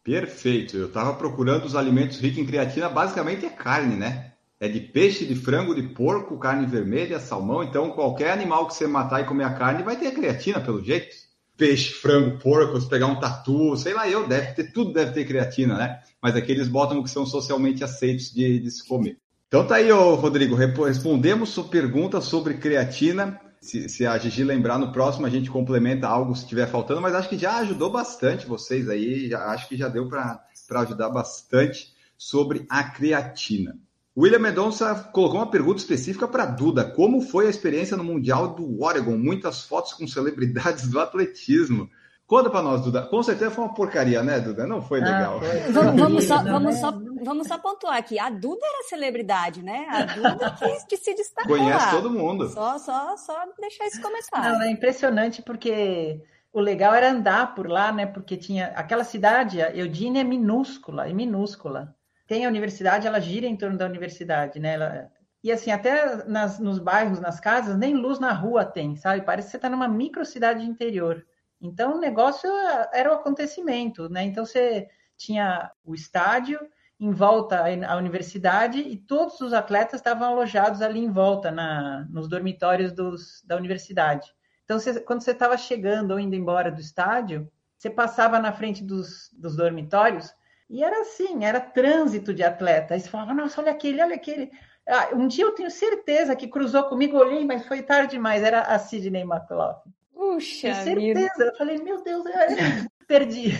A: Perfeito. Eu estava procurando os alimentos ricos em creatina, basicamente é carne, né? É de peixe, de frango, de porco, carne vermelha, salmão. Então, qualquer animal que você matar e comer a carne vai ter creatina, pelo jeito. Peixe, frango, porco, se pegar um tatu, sei lá eu, deve ter, tudo deve ter creatina, né? Mas aqui eles botam o que são socialmente aceitos de, de se comer. Então tá aí, ô, Rodrigo, respondemos sua pergunta sobre creatina. Se, se a Gigi lembrar no próximo, a gente complementa algo se estiver faltando, mas acho que já ajudou bastante vocês aí, já, acho que já deu para ajudar bastante sobre a creatina. William Mendonça colocou uma pergunta específica para Duda. Como foi a experiência no Mundial do Oregon? Muitas fotos com celebridades do atletismo. Conta para nós, Duda. Com certeza foi uma porcaria, né, Duda? Não foi legal.
B: Ah, foi.
D: Vamos, vamos só, vamos, só, vamos só pontuar aqui. A Duda era celebridade, né? A Duda que, que se destacou
A: Conhece
D: lá.
A: todo mundo.
D: Só, só, só deixar isso começar.
B: Não, é impressionante porque o legal era andar por lá, né? Porque tinha aquela cidade, a Eudine é minúscula, é minúscula. Tem a universidade, ela gira em torno da universidade, né? Ela- E assim, até nas, nos bairros, nas casas, nem luz na rua tem, sabe? Parece que você está numa microcidade interior. Então o negócio era o acontecimento, né? Então você tinha o estádio em volta à universidade e todos os atletas estavam alojados ali em volta, na, nos dormitórios dos, da universidade. Então, você- quando você estava chegando ou indo embora do estádio, você passava na frente dos, dos dormitórios e era assim, era trânsito de atleta. Aí você falava, nossa, olha aquele, olha aquele. Ah, um dia eu tenho certeza que cruzou comigo, olhei, mas foi tarde demais. Era a Sidney McLaughlin.
D: Puxa
B: Tenho
D: vida.
B: certeza. Eu falei, meu Deus, é- perdi.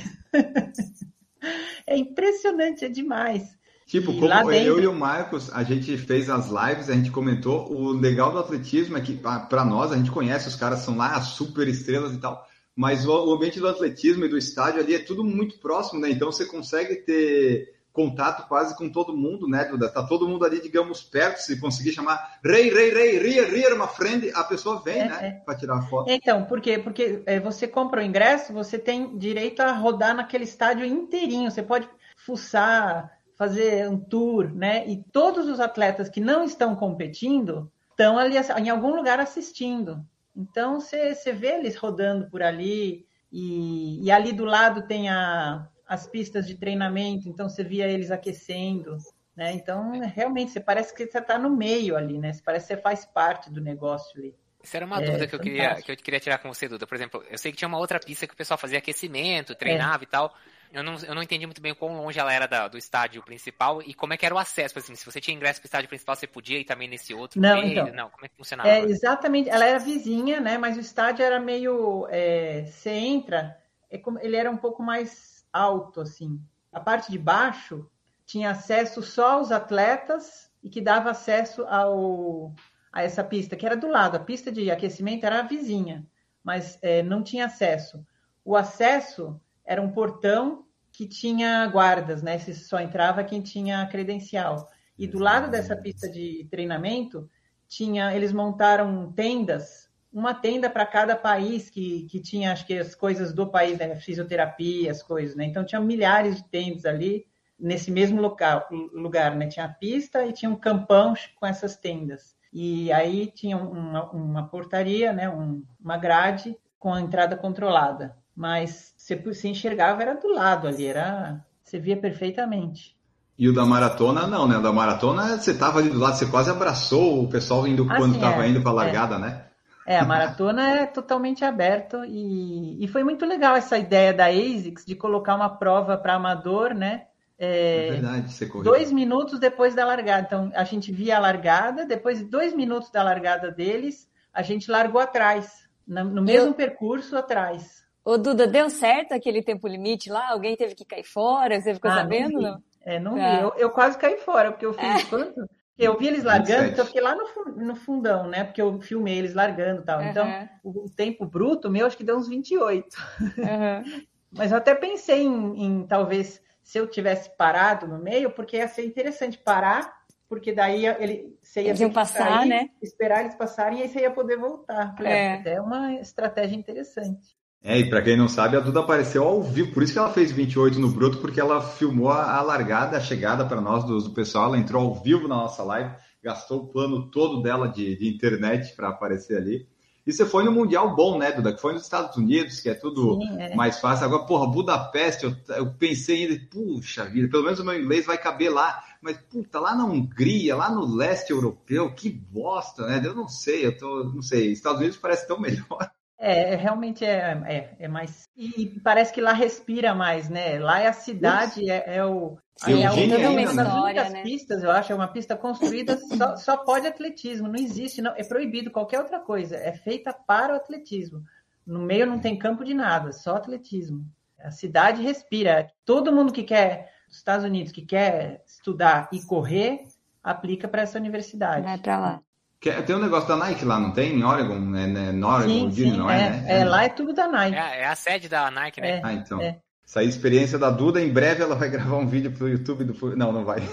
B: É impressionante, é demais.
A: Tipo,
B: E
A: como
B: lá
A: eu
B: dentro-
A: e o Marcos, a gente fez as lives, a gente comentou, o legal do atletismo é que, para nós, a gente conhece, os caras são lá super estrelas e tal, mas o, ambiente do atletismo e do estádio ali é tudo muito próximo, né? Então você consegue ter contato quase com todo mundo, né, Duda? Tá todo mundo ali, digamos, perto, se conseguir chamar rei, rei, rei, ria, ria, uma friend, a pessoa vem,
B: É,
A: né, para tirar a foto.
B: Então, por quê? Porque é, você compra o ingresso, você tem direito a rodar naquele estádio inteirinho. Você pode fuçar, fazer um tour, né? E todos os atletas que não estão competindo estão ali em algum lugar assistindo. Então, você, vê eles rodando por ali. E, e ali do lado tem a, as pistas de treinamento, então você via eles aquecendo, né? Então, realmente, você parece que você está no meio ali, né? Você parece que você faz parte do negócio ali.
E: Isso era uma é, dúvida que eu, queria, que eu queria tirar com você, Duda. Por exemplo, eu sei que tinha uma outra pista que o pessoal fazia aquecimento, treinava é. e tal. Eu não, eu não entendi muito bem quão longe ela era da, do estádio principal e como é que era o acesso. Assim, se você tinha ingresso para o estádio principal, você podia ir também nesse outro
B: não, meio? Então,
E: não, como é que funcionava?
B: É, exatamente, ela era vizinha, né? Mas o estádio era meio. É, você entra, é como, ele era um pouco mais alto, assim. A parte de baixo tinha acesso só aos atletas e que dava acesso ao, a essa pista, que era do lado. A pista de aquecimento era a vizinha, mas é, não tinha acesso. O acesso era um portão que tinha guardas, né? Se só entrava quem tinha credencial. E do lado dessa pista de treinamento, tinha, eles montaram tendas, uma tenda para cada país que, que tinha, acho que as coisas do país, né? fisioterapia, as coisas, né? Então tinha milhares de tendas ali nesse mesmo local, lugar, né? Tinha a pista e tinha um campão com essas tendas. E aí tinha uma, uma portaria, né? Um, uma grade com a entrada controlada mas você se enxergava era do lado ali, era você via perfeitamente.
A: E o da maratona não, né? O da maratona você estava ali do lado, você quase abraçou o pessoal indo ah, quando estava é, indo para a largada,
B: é.
A: né?
B: É, a maratona é totalmente aberto e, e foi muito legal essa ideia da ASICS de colocar uma prova para amador, né?
A: É, é, verdade, você correu.
B: Dois minutos depois da largada. Então, a gente via a largada, depois de dois minutos da largada deles, a gente largou atrás, no, mesmo Eu... percurso atrás.
D: Ô, Duda, deu certo aquele tempo limite lá? Alguém teve que cair fora? Você ficou ah, sabendo?
B: Não, não? É, não vi. Eu, eu, quase caí fora, porque eu fiz é. quanto? Eu vi eles largando, então eu fiquei lá no, no, fundão, né? Porque eu filmei eles largando e tal. Uhum. Então, o, o, tempo bruto meu, acho que deu uns 28. Uhum. Mas eu até pensei em, em, talvez, se eu tivesse parado no meio, porque ia ser interessante parar, porque daí ele, você ia
D: eles iam passar,
B: sair,
D: né?
B: Esperar eles passarem e aí você ia poder voltar. Falei, é. Até uma estratégia interessante.
A: É, e para quem não sabe, a Duda apareceu ao vivo, por isso que ela fez 28 no Bruto, porque ela filmou a, a largada, a chegada para nós do, do, pessoal, ela entrou ao vivo na nossa live, gastou o plano todo dela de, de internet para aparecer ali. E você foi no Mundial bom, né, Duda? Que foi nos Estados Unidos, que é tudo Sim, é. mais fácil. Agora, porra, Budapeste, eu, eu pensei ainda, puxa vida, pelo menos o meu inglês vai caber lá. Mas, puta, lá na Hungria, lá no leste europeu, que bosta, né? Eu não sei, eu tô, não sei. Estados Unidos parece tão melhor.
B: É, realmente é, é, é, mais. E parece que lá respira mais, né? Lá é a cidade, é, é, o.
A: Sim, é,
B: é uma das né? pistas, eu acho, é uma pista construída, só, só pode atletismo, não existe, não, é proibido qualquer outra coisa, é feita para o atletismo. No meio não tem campo de nada, só atletismo. A cidade respira. Todo mundo que quer, dos Estados Unidos, que quer estudar e correr, aplica para essa universidade.
D: Vai para lá.
A: Tem um negócio da Nike lá, não tem? Em Oregon? É, né? No Oregon,
B: sim, sim, não é, é, né? É, lá é tudo da Nike.
E: É, é, a sede da Nike, né?
A: É, ah, então. É. Essa aí, experiência da Duda, em breve ela vai gravar um vídeo pro YouTube do. Não, não vai.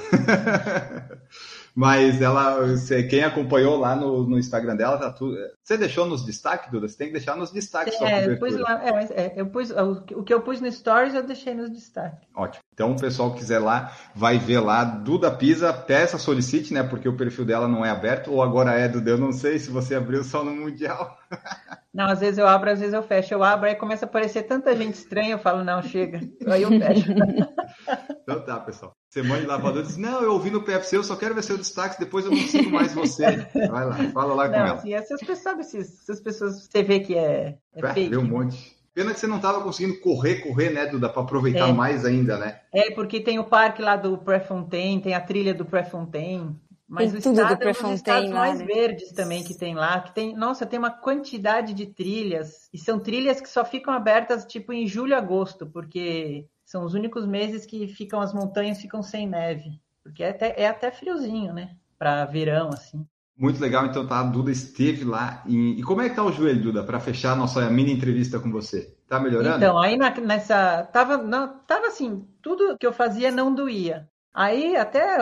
A: Mas ela, você, quem acompanhou lá no, no, Instagram dela, tá tudo. Você deixou nos destaques, Duda? Você tem que deixar nos destaques.
B: É, eu pus lá, é, é, eu pus, o que eu pus no Stories eu deixei nos destaques.
A: Ótimo. Então, o pessoal que quiser lá, vai ver lá. Duda Pisa, peça, solicite, né? Porque o perfil dela não é aberto, ou agora é, Duda. Eu não sei se você abriu só no Mundial.
B: Não, às vezes eu abro, às vezes eu fecho. Eu abro, aí começa a aparecer tanta gente estranha, eu falo, não, chega. Aí eu fecho.
A: Então tá, pessoal. Você manda lá para diz, não, eu ouvi no PFC, eu só quero ver seu destaque, depois eu não sigo mais você. Vai lá, fala lá com não, ela.
B: Assim, essas pessoas, essas pessoas, você vê que é, é, é fake.
A: Vê um monte. Pena que você não estava conseguindo correr, correr, né, Duda, para aproveitar é. mais ainda, né?
B: É, porque tem o parque lá do Prefontaine, tem a trilha do Prefontaine. Mas
D: tem
B: o
D: tudo
B: estado é um mais né? verdes também que tem lá, que tem, nossa, tem uma quantidade de trilhas, e são trilhas que só ficam abertas tipo em julho e agosto, porque são os únicos meses que ficam as montanhas ficam sem neve, porque é até, é até friozinho, né? Para verão assim.
A: Muito legal, então tá, a Duda esteve lá. Em... E como é que tá o joelho, Duda, para fechar a nossa mini entrevista com você? Tá melhorando?
B: Então, aí na, nessa. Tava, não, tava assim, tudo que eu fazia não doía. Aí até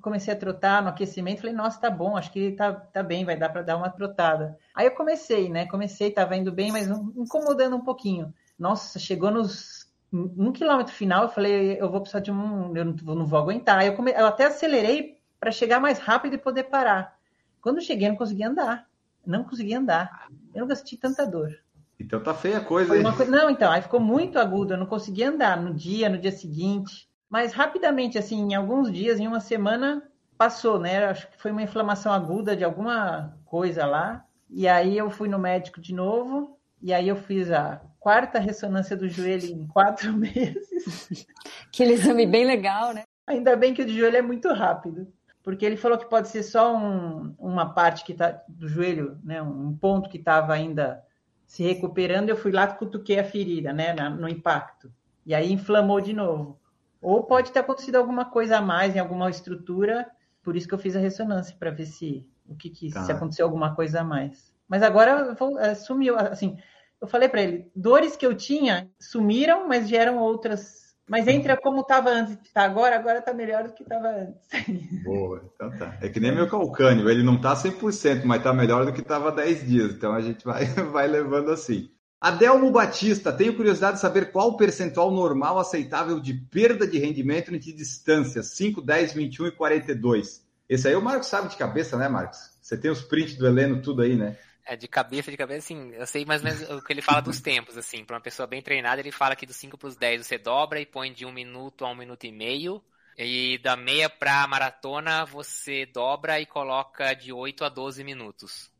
B: comecei a trotar no aquecimento, falei, nossa, tá bom, acho que tá, tá bem, vai dar para dar uma trotada. Aí eu comecei, né? Comecei, tava indo bem, mas incomodando um pouquinho. Nossa, chegou nos um quilômetro final, eu falei, eu vou precisar de um, eu não, não vou aguentar. Eu, come, eu até acelerei para chegar mais rápido e poder parar. Quando cheguei, eu não conseguia andar. Não conseguia andar. Eu nunca senti tanta dor.
A: Então tá feia a coisa
B: coisa... Não, então, aí ficou muito agudo, eu não conseguia andar no dia, no dia seguinte. Mas rapidamente, assim, em alguns dias, em uma semana, passou, né? Acho que foi uma inflamação aguda de alguma coisa lá. E aí eu fui no médico de novo, e aí eu fiz a quarta ressonância do joelho em quatro meses.
D: Aquele exame bem legal, né?
B: Ainda bem que o de joelho é muito rápido. Porque ele falou que pode ser só um, uma parte que tá do joelho, né? Um ponto que estava ainda se recuperando. Eu fui lá cutuquei a ferida, né? Na, no impacto. E aí inflamou de novo. Ou pode ter acontecido alguma coisa a mais em alguma estrutura. Por isso que eu fiz a ressonância para ver se o que, que
A: Tá.
B: se aconteceu alguma coisa a mais. Mas agora vou- eh, sumiu, assim. Eu falei para ele, dores que eu tinha sumiram, mas vieram outras. Mas entre como estava antes e está agora, agora está melhor do que estava antes.
A: Boa, então tá. É que nem meu calcânio, ele não tá 100%, mas tá melhor do que tava há 10 dias. Então a gente vai, vai levando assim. Adelmo Batista, tenho curiosidade de saber qual o percentual normal aceitável de perda de rendimento entre distâncias 5, 10, 21 e 42. Esse aí o Marcos sabe de cabeça, né, Marcos? Você tem os prints do Heleno, tudo aí, né?
E: É, de cabeça, de cabeça, assim, eu sei mais ou menos o que ele fala dos tempos, assim, pra uma pessoa bem treinada, ele fala que dos 5 pros 10 você dobra e põe de um minuto a um minuto e meio, e da meia pra maratona você dobra e coloca de 8 a 12 minutos.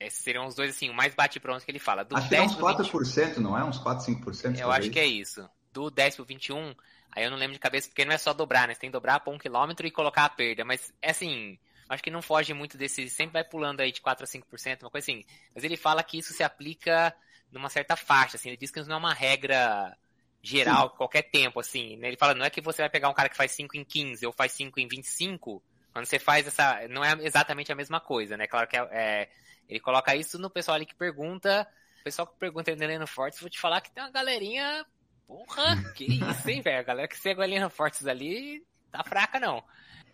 E: Esses seriam os dois, assim, o mais bate-pronto que ele fala. Do
A: Acho que é
E: 10
A: uns
E: pro 21,
A: 4%, não é? Uns 4, 5%.
E: eu acho que é isso. Do 10 pro 21, aí eu não lembro de cabeça, porque não é só dobrar, né? Você tem que dobrar pra um quilômetro e colocar a perda. Mas, é assim, acho que não foge muito desse. Sempre vai pulando aí de 4 a 5%, uma coisa assim. Mas ele fala que isso se aplica numa certa faixa, assim. Ele diz que isso não é uma regra geral, qualquer tempo, assim. né? Ele fala, não é que você vai pegar um cara que faz 5 em 15 ou faz 5 em 25. Quando você faz essa. Não é exatamente a mesma coisa, né? Claro que é, é- ele coloca isso no pessoal ali que pergunta. O pessoal que pergunta no Heleno Fortes, vou te falar que tem uma galerinha. Porra, que isso, hein, velho? A galera que segue o Heleno Fortes ali tá fraca, não.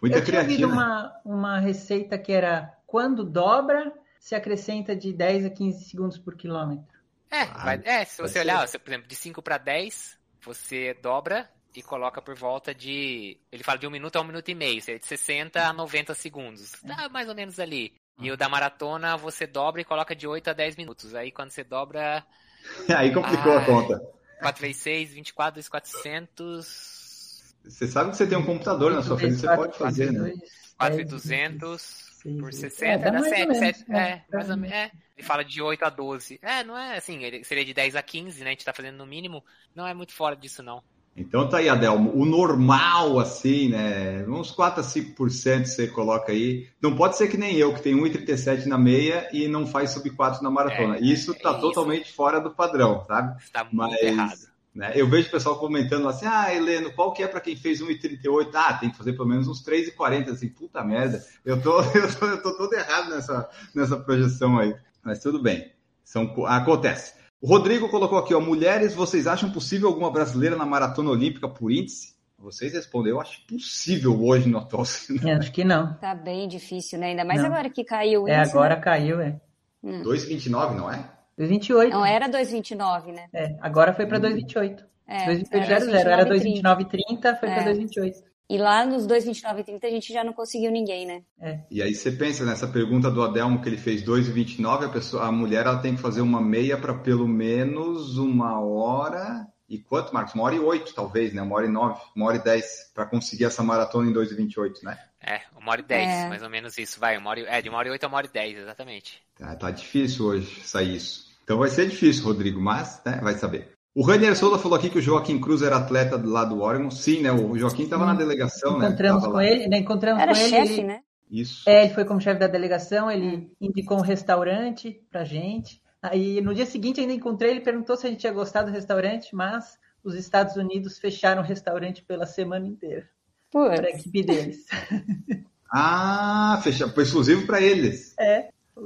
A: Muita
B: eu tinha ouvido uma, uma receita que era quando dobra, se acrescenta de 10 a 15 segundos por quilômetro.
E: É,
A: Ah,
E: vai- é, se você olhar, você, por exemplo, de 5 para 10, você dobra e coloca por volta de. Ele fala de um minuto a um minuto e meio, seria de 60 a 90 segundos. Tá mais ou menos ali. E o da maratona você dobra e coloca de 8 a 10 minutos. Aí quando você dobra
A: Aí complicou
E: Ah.
A: a conta.
E: 4 vezes 6, 24 vezes 400.
A: Você sabe que você tem um computador na sua frente, você pode fazer, né?
E: 4,200 por 60,
B: É, dá
E: dá
B: mais ou
E: 7,
B: menos,
E: 7,
B: é,
E: é, mais ou menos, é. Ele fala de 8 a 12. É, não é assim, ele seria de 10 a 15, né? A gente tá fazendo no mínimo. Não é muito fora disso, não.
A: Então tá aí, Adelmo. O normal, assim, né? Uns 4 a 5% você coloca aí. Não pode ser que nem eu, que tem 1,37 na meia e não faz sub 4 na maratona.
E: É,
A: isso tá
E: é isso.
A: totalmente fora do padrão, sabe?
E: Está muito
A: Mas,
E: errado.
A: né, eu vejo o pessoal comentando assim, ah, Heleno, qual que é para quem fez 1,38? Ah, tem que fazer pelo menos uns 3,40. Assim, puta merda, eu tô, eu tô, eu tô todo errado nessa, nessa projeção aí. Mas tudo bem, São, co- acontece. O Rodrigo colocou aqui, ó, mulheres, vocês acham possível alguma brasileira na maratona olímpica por índice? Vocês responderam, eu acho possível hoje no atual cenário.
B: É, acho que não.
D: Tá bem difícil, né? Ainda mais
B: Não.
D: agora que caiu o
B: É,
D: índice,
B: agora
D: né?
B: caiu, é.
A: 2,29, não é?
B: 2,28.
D: Não, era 2,29, né?
B: É, agora foi para 2,28.
D: É,
B: 2,28,00. Era 2,29,30, foi
D: É.
B: para 2,28.
D: E lá nos 2,29,30 a gente já não conseguiu ninguém, né?
A: E aí você pensa nessa pergunta do Adelmo que ele fez 2,29, a pessoa, a mulher ela tem que fazer uma meia para pelo menos uma hora e quanto, Marcos? Uma hora e oito, talvez, né? Uma hora e nove, uma hora e dez para conseguir essa maratona em 2,28, né?
E: É, uma hora e dez,
D: É.
E: mais ou menos isso. Vai, uma hora e, é, de uma hora e oito a uma hora e dez, exatamente.
A: Tá, tá difícil hoje sair isso. Então vai ser difícil, Rodrigo, mas né, vai saber. O Ranier Souza falou aqui que o Joaquim Cruz era atleta lá do Oregon. Sim, né? O Joaquim estava na delegação, né?
B: Encontramos
A: Tava
B: com ele, né? Encontramos
D: Era
B: com ele.
D: chefe,
B: ele-
D: né?
A: Isso.
B: É, ele foi como chefe da delegação, ele indicou um restaurante pra gente. Aí no dia seguinte ainda encontrei, ele perguntou se a gente tinha gostado do restaurante, mas os Estados Unidos fecharam o restaurante pela semana inteira para a equipe deles.
A: Ah, fecha, foi exclusivo para eles.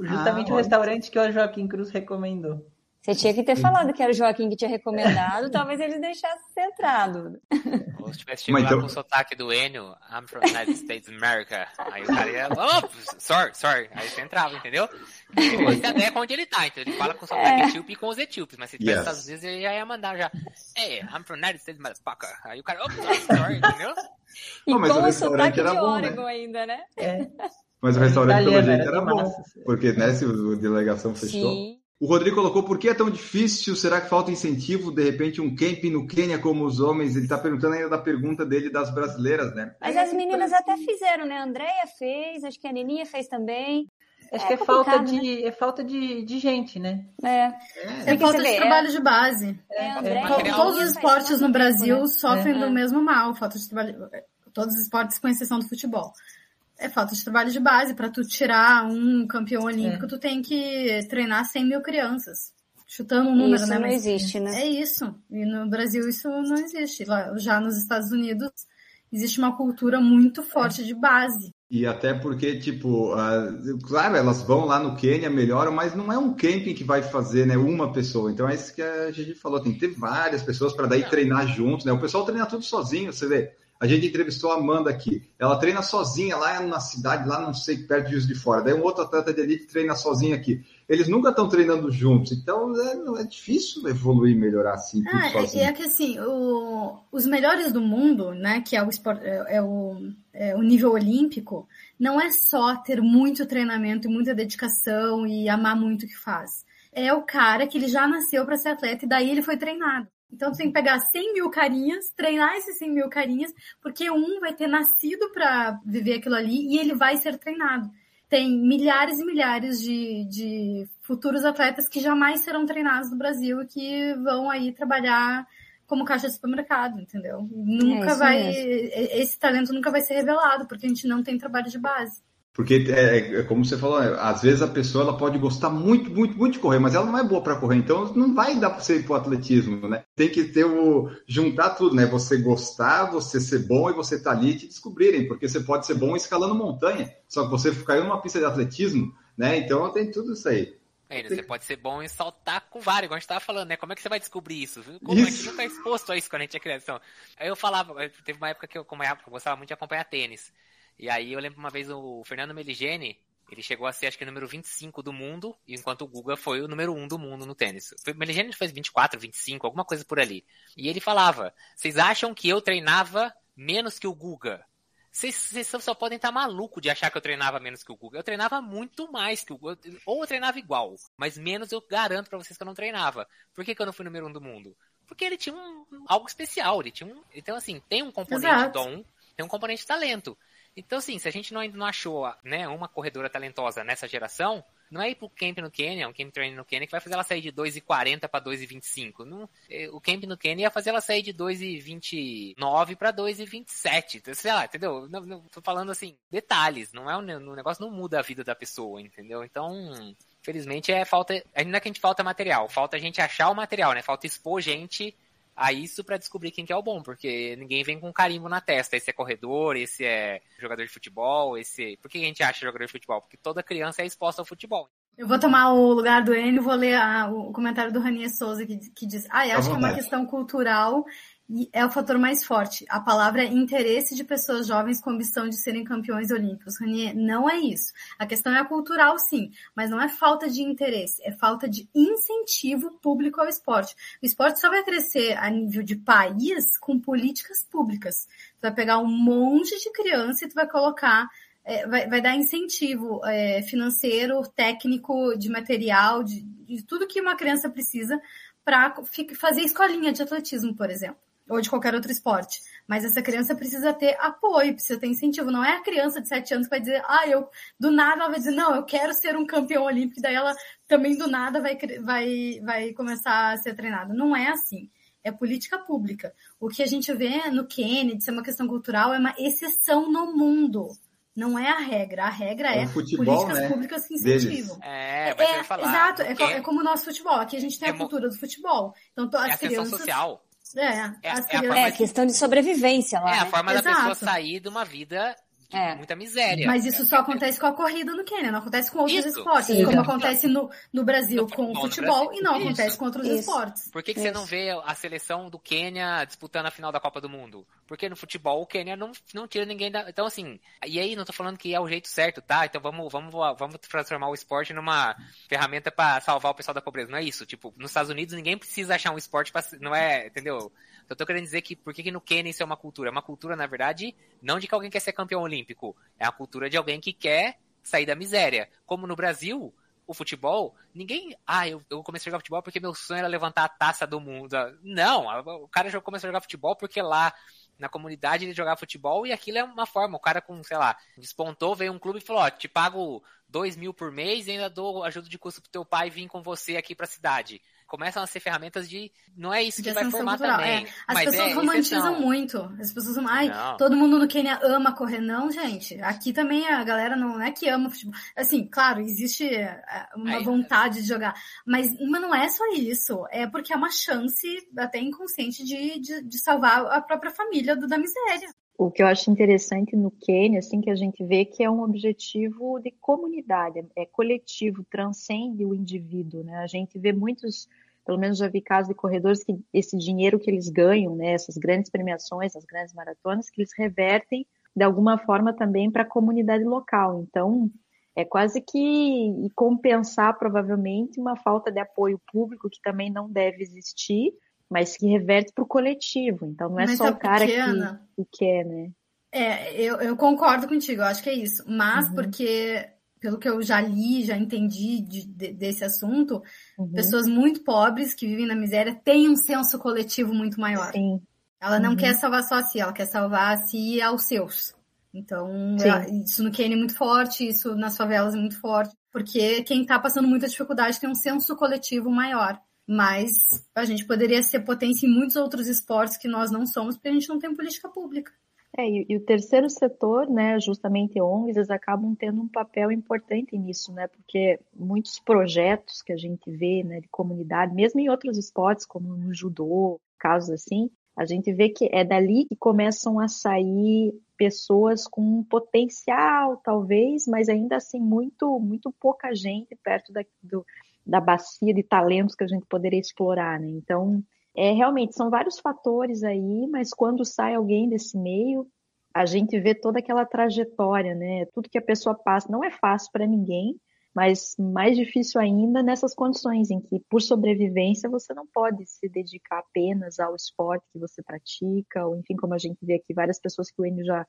B: Justamente
A: Ah,
B: o restaurante que o Joaquim Cruz recomendou.
D: Você tinha que ter falado que era o Joaquim que tinha recomendado, talvez eles deixassem você entrado.
E: Ou se tivesse chegado
A: então-
E: lá com o sotaque do Enio, I'm from United States of America. Aí o cara ia, oh, sorry, sorry. Aí você entrava, entendeu? Faz ideia com onde ele tá, então ele fala com o sotaque etíope e com os etíopes, mas se tivesse
A: Yes.
E: nos Estados Unidos, ele já ia mandar já, hey, I'm from United States, motherfucker. Aí o cara, oh, sorry, sorry, entendeu?
D: E
A: Pô, mas o
D: com o sotaque
A: era
D: de
A: bom, né?
D: Oregon ainda, né?
B: É,
A: Mas o restaurante, pelo
B: italiano,
A: jeito,
B: era
A: era bom.
B: massa.
A: Porque, né, se a delegação fechou.
D: Sim.
A: O Rodrigo colocou por que é tão difícil? Será que falta incentivo? De repente, um camping no Quênia como os homens? Ele está perguntando ainda da pergunta dele das brasileiras, né?
D: Mas as meninas até fizeram, né? A Andrea fez, acho que a Neninha fez também.
B: Acho é que é falta, de, né? é falta de, de gente, né?
F: É. É, é falta de trabalho é... de base.
D: É, André,
F: Todos os esportes no Brasil né? sofrem do mesmo mal, falta de trabalho. Todos os esportes, com exceção do futebol é falta de trabalho de base. Para tu tirar um campeão olímpico, é. tu tem que treinar 100 mil crianças. Chutando um número,
D: isso
F: né?
D: Não Mas existe, né?
F: É isso. E no Brasil isso não existe. Lá, já nos Estados Unidos existe uma cultura muito forte de base.
A: E até porque, tipo, uh, claro, elas vão lá no Quênia, melhoram, mas não é um camping que vai fazer, né, uma pessoa. Então é isso que a gente falou, tem que ter várias pessoas para daí treinar juntos, né? O pessoal treina tudo sozinho, você vê. A gente entrevistou a Amanda aqui. Ela treina sozinha lá na cidade, lá não sei, perto de Juiz de Fora. Daí um outro atleta de elite treina sozinho aqui. Eles nunca estão treinando juntos, então é, é, difícil evoluir, melhorar assim. Tudo
F: ah, é,
A: sozinho.
F: é que assim, o, os melhores do mundo, né, que é o, esporte, é, é, o, é o nível olímpico, não é só ter muito treinamento e muita dedicação e amar muito o que faz. É o cara que ele já nasceu para ser atleta e daí ele foi treinado. Então, tu tem que pegar 100 mil carinhas, treinar esses 100 mil carinhas, porque um vai ter nascido para viver aquilo ali e ele vai ser treinado. Tem milhares e milhares de, de futuros atletas que jamais serão treinados no Brasil e que vão aí trabalhar como caixa de supermercado, entendeu? Nunca é vai. Mesmo. Esse talento nunca vai ser revelado, porque a gente não tem trabalho de base.
A: Porque, é, é, como você falou, é, às vezes a pessoa ela pode gostar muito, muito, muito de correr, mas ela não é boa para correr, então não vai dar para você ir para o atletismo, né? Tem que ter o juntar tudo, né? Você gostar, você ser bom e você estar tá ali te descobrirem, porque você pode ser bom escalando montanha, só que você caiu numa pista de atletismo, né? Então tem tudo isso aí.
E: É, você pode ser bom em saltar com vários, igual a gente tava falando, né? Como é que você vai descobrir isso? Como isso. a gente nunca é exposto a isso quando a gente é criança. Então, aí eu falava, teve uma época que eu, como eu gostava muito de acompanhar tênis. E aí eu lembro uma vez o Fernando Meligeni, ele chegou a ser acho que o número 25 do mundo, enquanto o Guga foi o número 1 do mundo no tênis. O Meligeni fez 24, 25, alguma coisa por ali. E ele falava: "Vocês acham que eu treinava menos que o Guga?" Vocês só podem estar maluco de achar que eu treinava menos que o Guga. Eu treinava muito mais que o Guga. Ou eu treinava igual, mas menos eu garanto para vocês que eu não treinava. Por que, que eu não fui número um do mundo? Porque ele tinha um, algo especial. Ele tinha um, então, assim, tem um componente Exato. dom, tem um componente talento. Então, assim, se a gente não, ainda não achou né, uma corredora talentosa nessa geração, não é ir pro camp no Quênia, um camp training no Quênia, que vai fazer ela sair de 2,40 para 2,25. Não, é, o camp no Quênia ia fazer ela sair de 2,29 para 2,27. Sei lá, entendeu? Não, não, tô falando assim, detalhes. Não é um, um negócio não muda a vida da pessoa, entendeu? Então, Felizmente é falta, ainda que a gente falta material, falta a gente achar o material, né? Falta expor gente a isso para descobrir quem que é o bom, porque ninguém vem com carimbo na testa. Esse é corredor, esse é jogador de futebol, esse. Por que a gente acha jogador de futebol? Porque toda criança é exposta ao futebol.
F: Eu vou tomar o lugar do Enio, vou ler a, o comentário do Rania Souza que, que diz: Ah, eu acho que é uma questão cultural é o fator mais forte. A palavra é interesse de pessoas jovens com ambição de serem campeões olímpicos. Ranier, não é isso. A questão é cultural, sim, mas não é falta de interesse, é falta de incentivo público ao esporte. O esporte só vai crescer a nível de país com políticas públicas. Tu vai pegar um monte de criança e tu vai colocar é, vai, vai, dar incentivo é, financeiro, técnico, de material, de, de, tudo que uma criança precisa para fazer escolinha de atletismo, por exemplo ou de qualquer outro esporte. Mas essa criança precisa ter apoio, precisa ter incentivo. Não é a criança de 7 anos que vai dizer, ah, eu, do nada ela vai dizer, não, eu quero ser um campeão olímpico, e daí ela também do nada vai, vai, vai começar a ser treinada. Não é assim. É política pública. O que a gente vê no Kennedy, ser uma questão cultural, é uma exceção no mundo. Não é a regra. A regra é, é futebol, políticas né? públicas que incentivam.
E: É, é,
F: falar, exato. É, é, como o nosso futebol. Aqui a gente tem a é cultura do futebol. Então, as
E: é a
F: crianças.
E: social.
F: É, é,
D: é, a é, questão de sobrevivência lá.
E: É a
D: né?
E: forma Exato. da pessoa sair de uma vida é. muita miséria.
F: Mas isso só acontece com a corrida no Quênia, não acontece com outros isso. esportes. Sim. Como acontece no, no Brasil no com o futebol e não isso. acontece com outros isso. esportes.
E: Por que, que você não vê a seleção do Quênia disputando a final da Copa do Mundo? Porque no futebol o Quênia não, não tira ninguém da. Então, assim, e aí não tô falando que é o jeito certo, tá? Então vamos, vamos, vamos transformar o esporte numa ferramenta para salvar o pessoal da pobreza. Não é isso. Tipo, nos Estados Unidos ninguém precisa achar um esporte pra. Não é, entendeu? Eu tô querendo dizer que por que, que no Quênia isso é uma cultura? É uma cultura, na verdade, não de que alguém quer ser campeão olímpico. É a cultura de alguém que quer sair da miséria. Como no Brasil, o futebol, ninguém. Ah, eu, eu comecei a jogar futebol porque meu sonho era levantar a taça do mundo. Não, o cara já começou a jogar futebol porque lá na comunidade ele jogava futebol e aquilo é uma forma. O cara com, sei lá, despontou, veio um clube e falou: Ó, te pago dois mil por mês e ainda dou ajuda de custo pro teu pai vir com você aqui pra cidade começam a ser ferramentas de. Não é isso que vai formar cultural. também.
F: É. As mas pessoas é romantizam exceção. muito. As pessoas falam, ai, não. todo mundo no Quênia ama correr. Não, gente. Aqui também a galera não é que ama futebol. Assim, claro, existe é, uma Aí, vontade de jogar. Mas, mas não é só isso. É porque é uma chance, até inconsciente, de, de, de salvar a própria família do, da miséria.
C: O que eu acho interessante no Quênia, assim, que a gente vê que é um objetivo de comunidade, é coletivo, transcende o indivíduo, né? A gente vê muitos pelo menos já vi casos de corredores que esse dinheiro que eles ganham, né, essas grandes premiações, as grandes maratonas, que eles revertem de alguma forma também para a comunidade local. Então, é quase que compensar provavelmente uma falta de apoio público que também não deve existir, mas que reverte para o coletivo. Então, não é mas só o cara pequena. que, que quer, né?
F: É, eu, eu concordo contigo, eu acho que é isso. Mas uhum. porque pelo que eu já li, já entendi de, de, desse assunto, uhum. pessoas muito pobres que vivem na miséria têm um senso coletivo muito maior. Sim. Ela não uhum. quer salvar só a si, ela quer salvar a si e aos seus. Então, ela, isso no Quênia é muito forte, isso nas favelas é muito forte, porque quem está passando muita dificuldade tem um senso coletivo maior. Mas a gente poderia ser potência em muitos outros esportes que nós não somos, porque a gente não tem política pública.
C: É, e, e, o terceiro setor, né, justamente ONGs, eles acabam tendo um papel importante nisso, né, porque muitos projetos que a gente vê, né, de comunidade, mesmo em outros esportes, como no judô, casos assim, a gente vê que é dali que começam a sair pessoas com potencial, talvez, mas ainda assim muito, muito pouca gente perto da, do, da bacia de talentos que a gente poderia explorar, né? Então, é, realmente, são vários fatores aí, mas quando sai alguém desse meio, a gente vê toda aquela trajetória, né? Tudo que a pessoa passa não é fácil para ninguém, mas mais difícil ainda nessas condições em que, por sobrevivência, você não pode se dedicar apenas ao esporte que você pratica, ou enfim, como a gente vê aqui, várias pessoas que o Enio já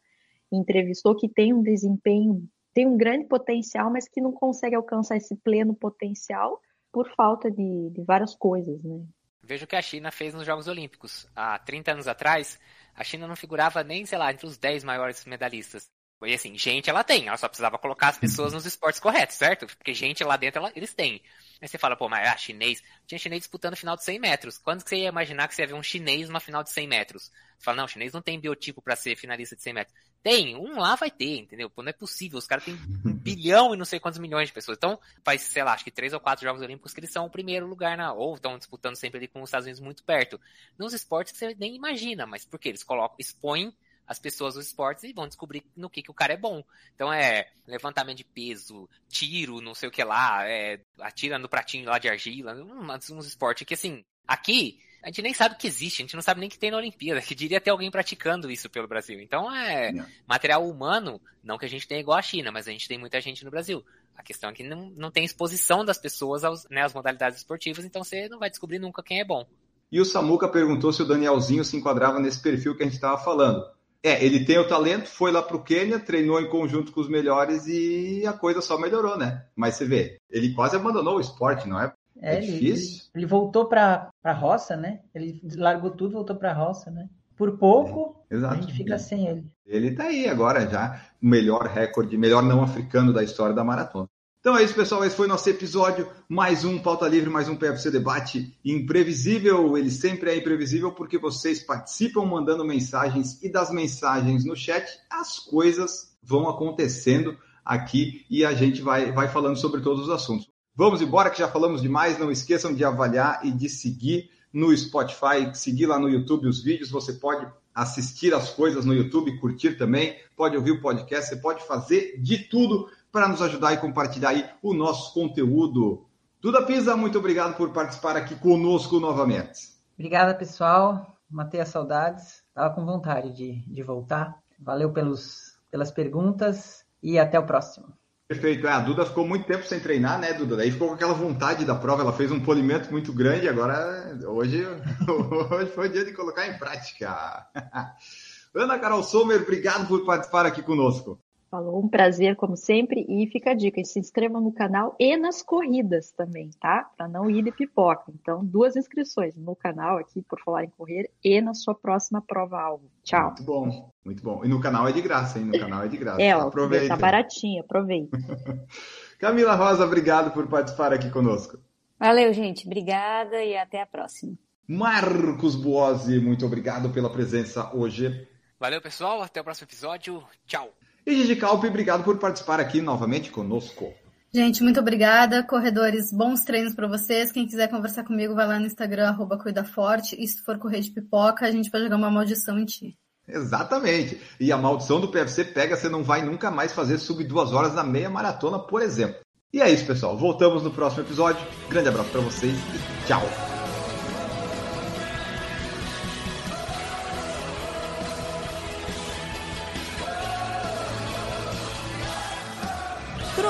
C: entrevistou que tem um desempenho, tem um grande potencial, mas que não consegue alcançar esse pleno potencial por falta de, de várias coisas, né?
E: Veja o que a China fez nos Jogos Olímpicos. Há 30 anos atrás, a China não figurava nem, sei lá, entre os 10 maiores medalhistas. E assim, gente ela tem, ela só precisava colocar as pessoas nos esportes corretos, certo? Porque gente lá dentro ela, eles têm. Aí você fala, pô, mas ah, chinês. Tinha chinês disputando final de 100 metros. Quando que você ia imaginar que você ia ver um chinês numa final de 100 metros? Fala, não, chinês não tem biotipo para ser finalista de 100 metros. Tem, um lá vai ter, entendeu? Pô, não é possível. Os caras têm um bilhão e não sei quantos milhões de pessoas. Então, faz, sei lá, acho que três ou quatro Jogos Olímpicos que eles são o primeiro lugar na. Ou estão disputando sempre ali com os Estados Unidos muito perto. Nos esportes que você nem imagina, mas por quê? Eles colocam, expõem as pessoas dos esportes e vão descobrir no que, que o cara é bom. Então é levantamento de peso, tiro, não sei o que lá, é, atira no pratinho lá de argila, uns, uns esportes que assim, aqui a gente nem sabe que existe, a gente não sabe nem que tem na Olimpíada, que diria ter alguém praticando isso pelo Brasil. Então é não. material humano, não que a gente tenha igual a China, mas a gente tem muita gente no Brasil. A questão é que não, não tem exposição das pessoas aos, né, às modalidades esportivas, então você não vai descobrir nunca quem é bom.
A: E o Samuca perguntou se o Danielzinho se enquadrava nesse perfil que a gente estava falando. É, ele tem o talento, foi lá para o Quênia, treinou em conjunto com os melhores e a coisa só melhorou, né? Mas você vê, ele quase abandonou o esporte, não é?
B: É, é difícil. Ele, ele voltou para a roça, né? Ele largou tudo, voltou para a roça, né? Por pouco, é, a gente fica sem ele.
A: Ele está aí agora já, o melhor recorde, melhor não africano da história da maratona. Então é isso, pessoal. Esse foi nosso episódio. Mais um Pauta Livre, mais um PFC Debate imprevisível. Ele sempre é imprevisível porque vocês participam mandando mensagens e das mensagens no chat as coisas vão acontecendo aqui e a gente vai, vai falando sobre todos os assuntos. Vamos embora que já falamos demais. Não esqueçam de avaliar e de seguir no Spotify, seguir lá no YouTube os vídeos. Você pode assistir as coisas no YouTube, curtir também, pode ouvir o podcast, você pode fazer de tudo para nos ajudar e compartilhar aí o nosso conteúdo. Duda Pisa, muito obrigado por participar aqui conosco novamente.
B: Obrigada, pessoal. Matei as saudades. Estava com vontade de, de voltar. Valeu pelos, pelas perguntas e até o próximo.
A: Perfeito. É, a Duda ficou muito tempo sem treinar, né, Duda? Daí ficou com aquela vontade da prova. Ela fez um polimento muito grande. Agora, hoje, hoje foi o dia de colocar em prática. Ana Carol Sommer, obrigado por participar aqui conosco.
C: Falou, um prazer como sempre e fica a dica, se inscrevam no canal e nas corridas também, tá? Para não ir de pipoca. Então, duas inscrições no canal aqui por falar em correr e na sua próxima prova alvo. Tchau.
A: Muito bom, muito bom. E no canal é de graça, hein? No canal é de graça.
C: É, ó, aproveita. Tá baratinho, aproveita.
A: Camila Rosa, obrigado por participar aqui conosco.
D: Valeu, gente. Obrigada e até a próxima.
A: Marcos Buozzi, muito obrigado pela presença hoje.
E: Valeu, pessoal. Até o próximo episódio. Tchau.
A: E Gigi Calpe, obrigado por participar aqui novamente conosco.
F: Gente, muito obrigada. Corredores, bons treinos para vocês. Quem quiser conversar comigo, vai lá no Instagram, arroba Cuida Forte. E se for correr de pipoca, a gente vai jogar uma maldição em ti.
A: Exatamente. E a maldição do PFC pega, você não vai nunca mais fazer sub duas horas na meia maratona, por exemplo. E é isso, pessoal. Voltamos no próximo episódio. Grande abraço para vocês e tchau.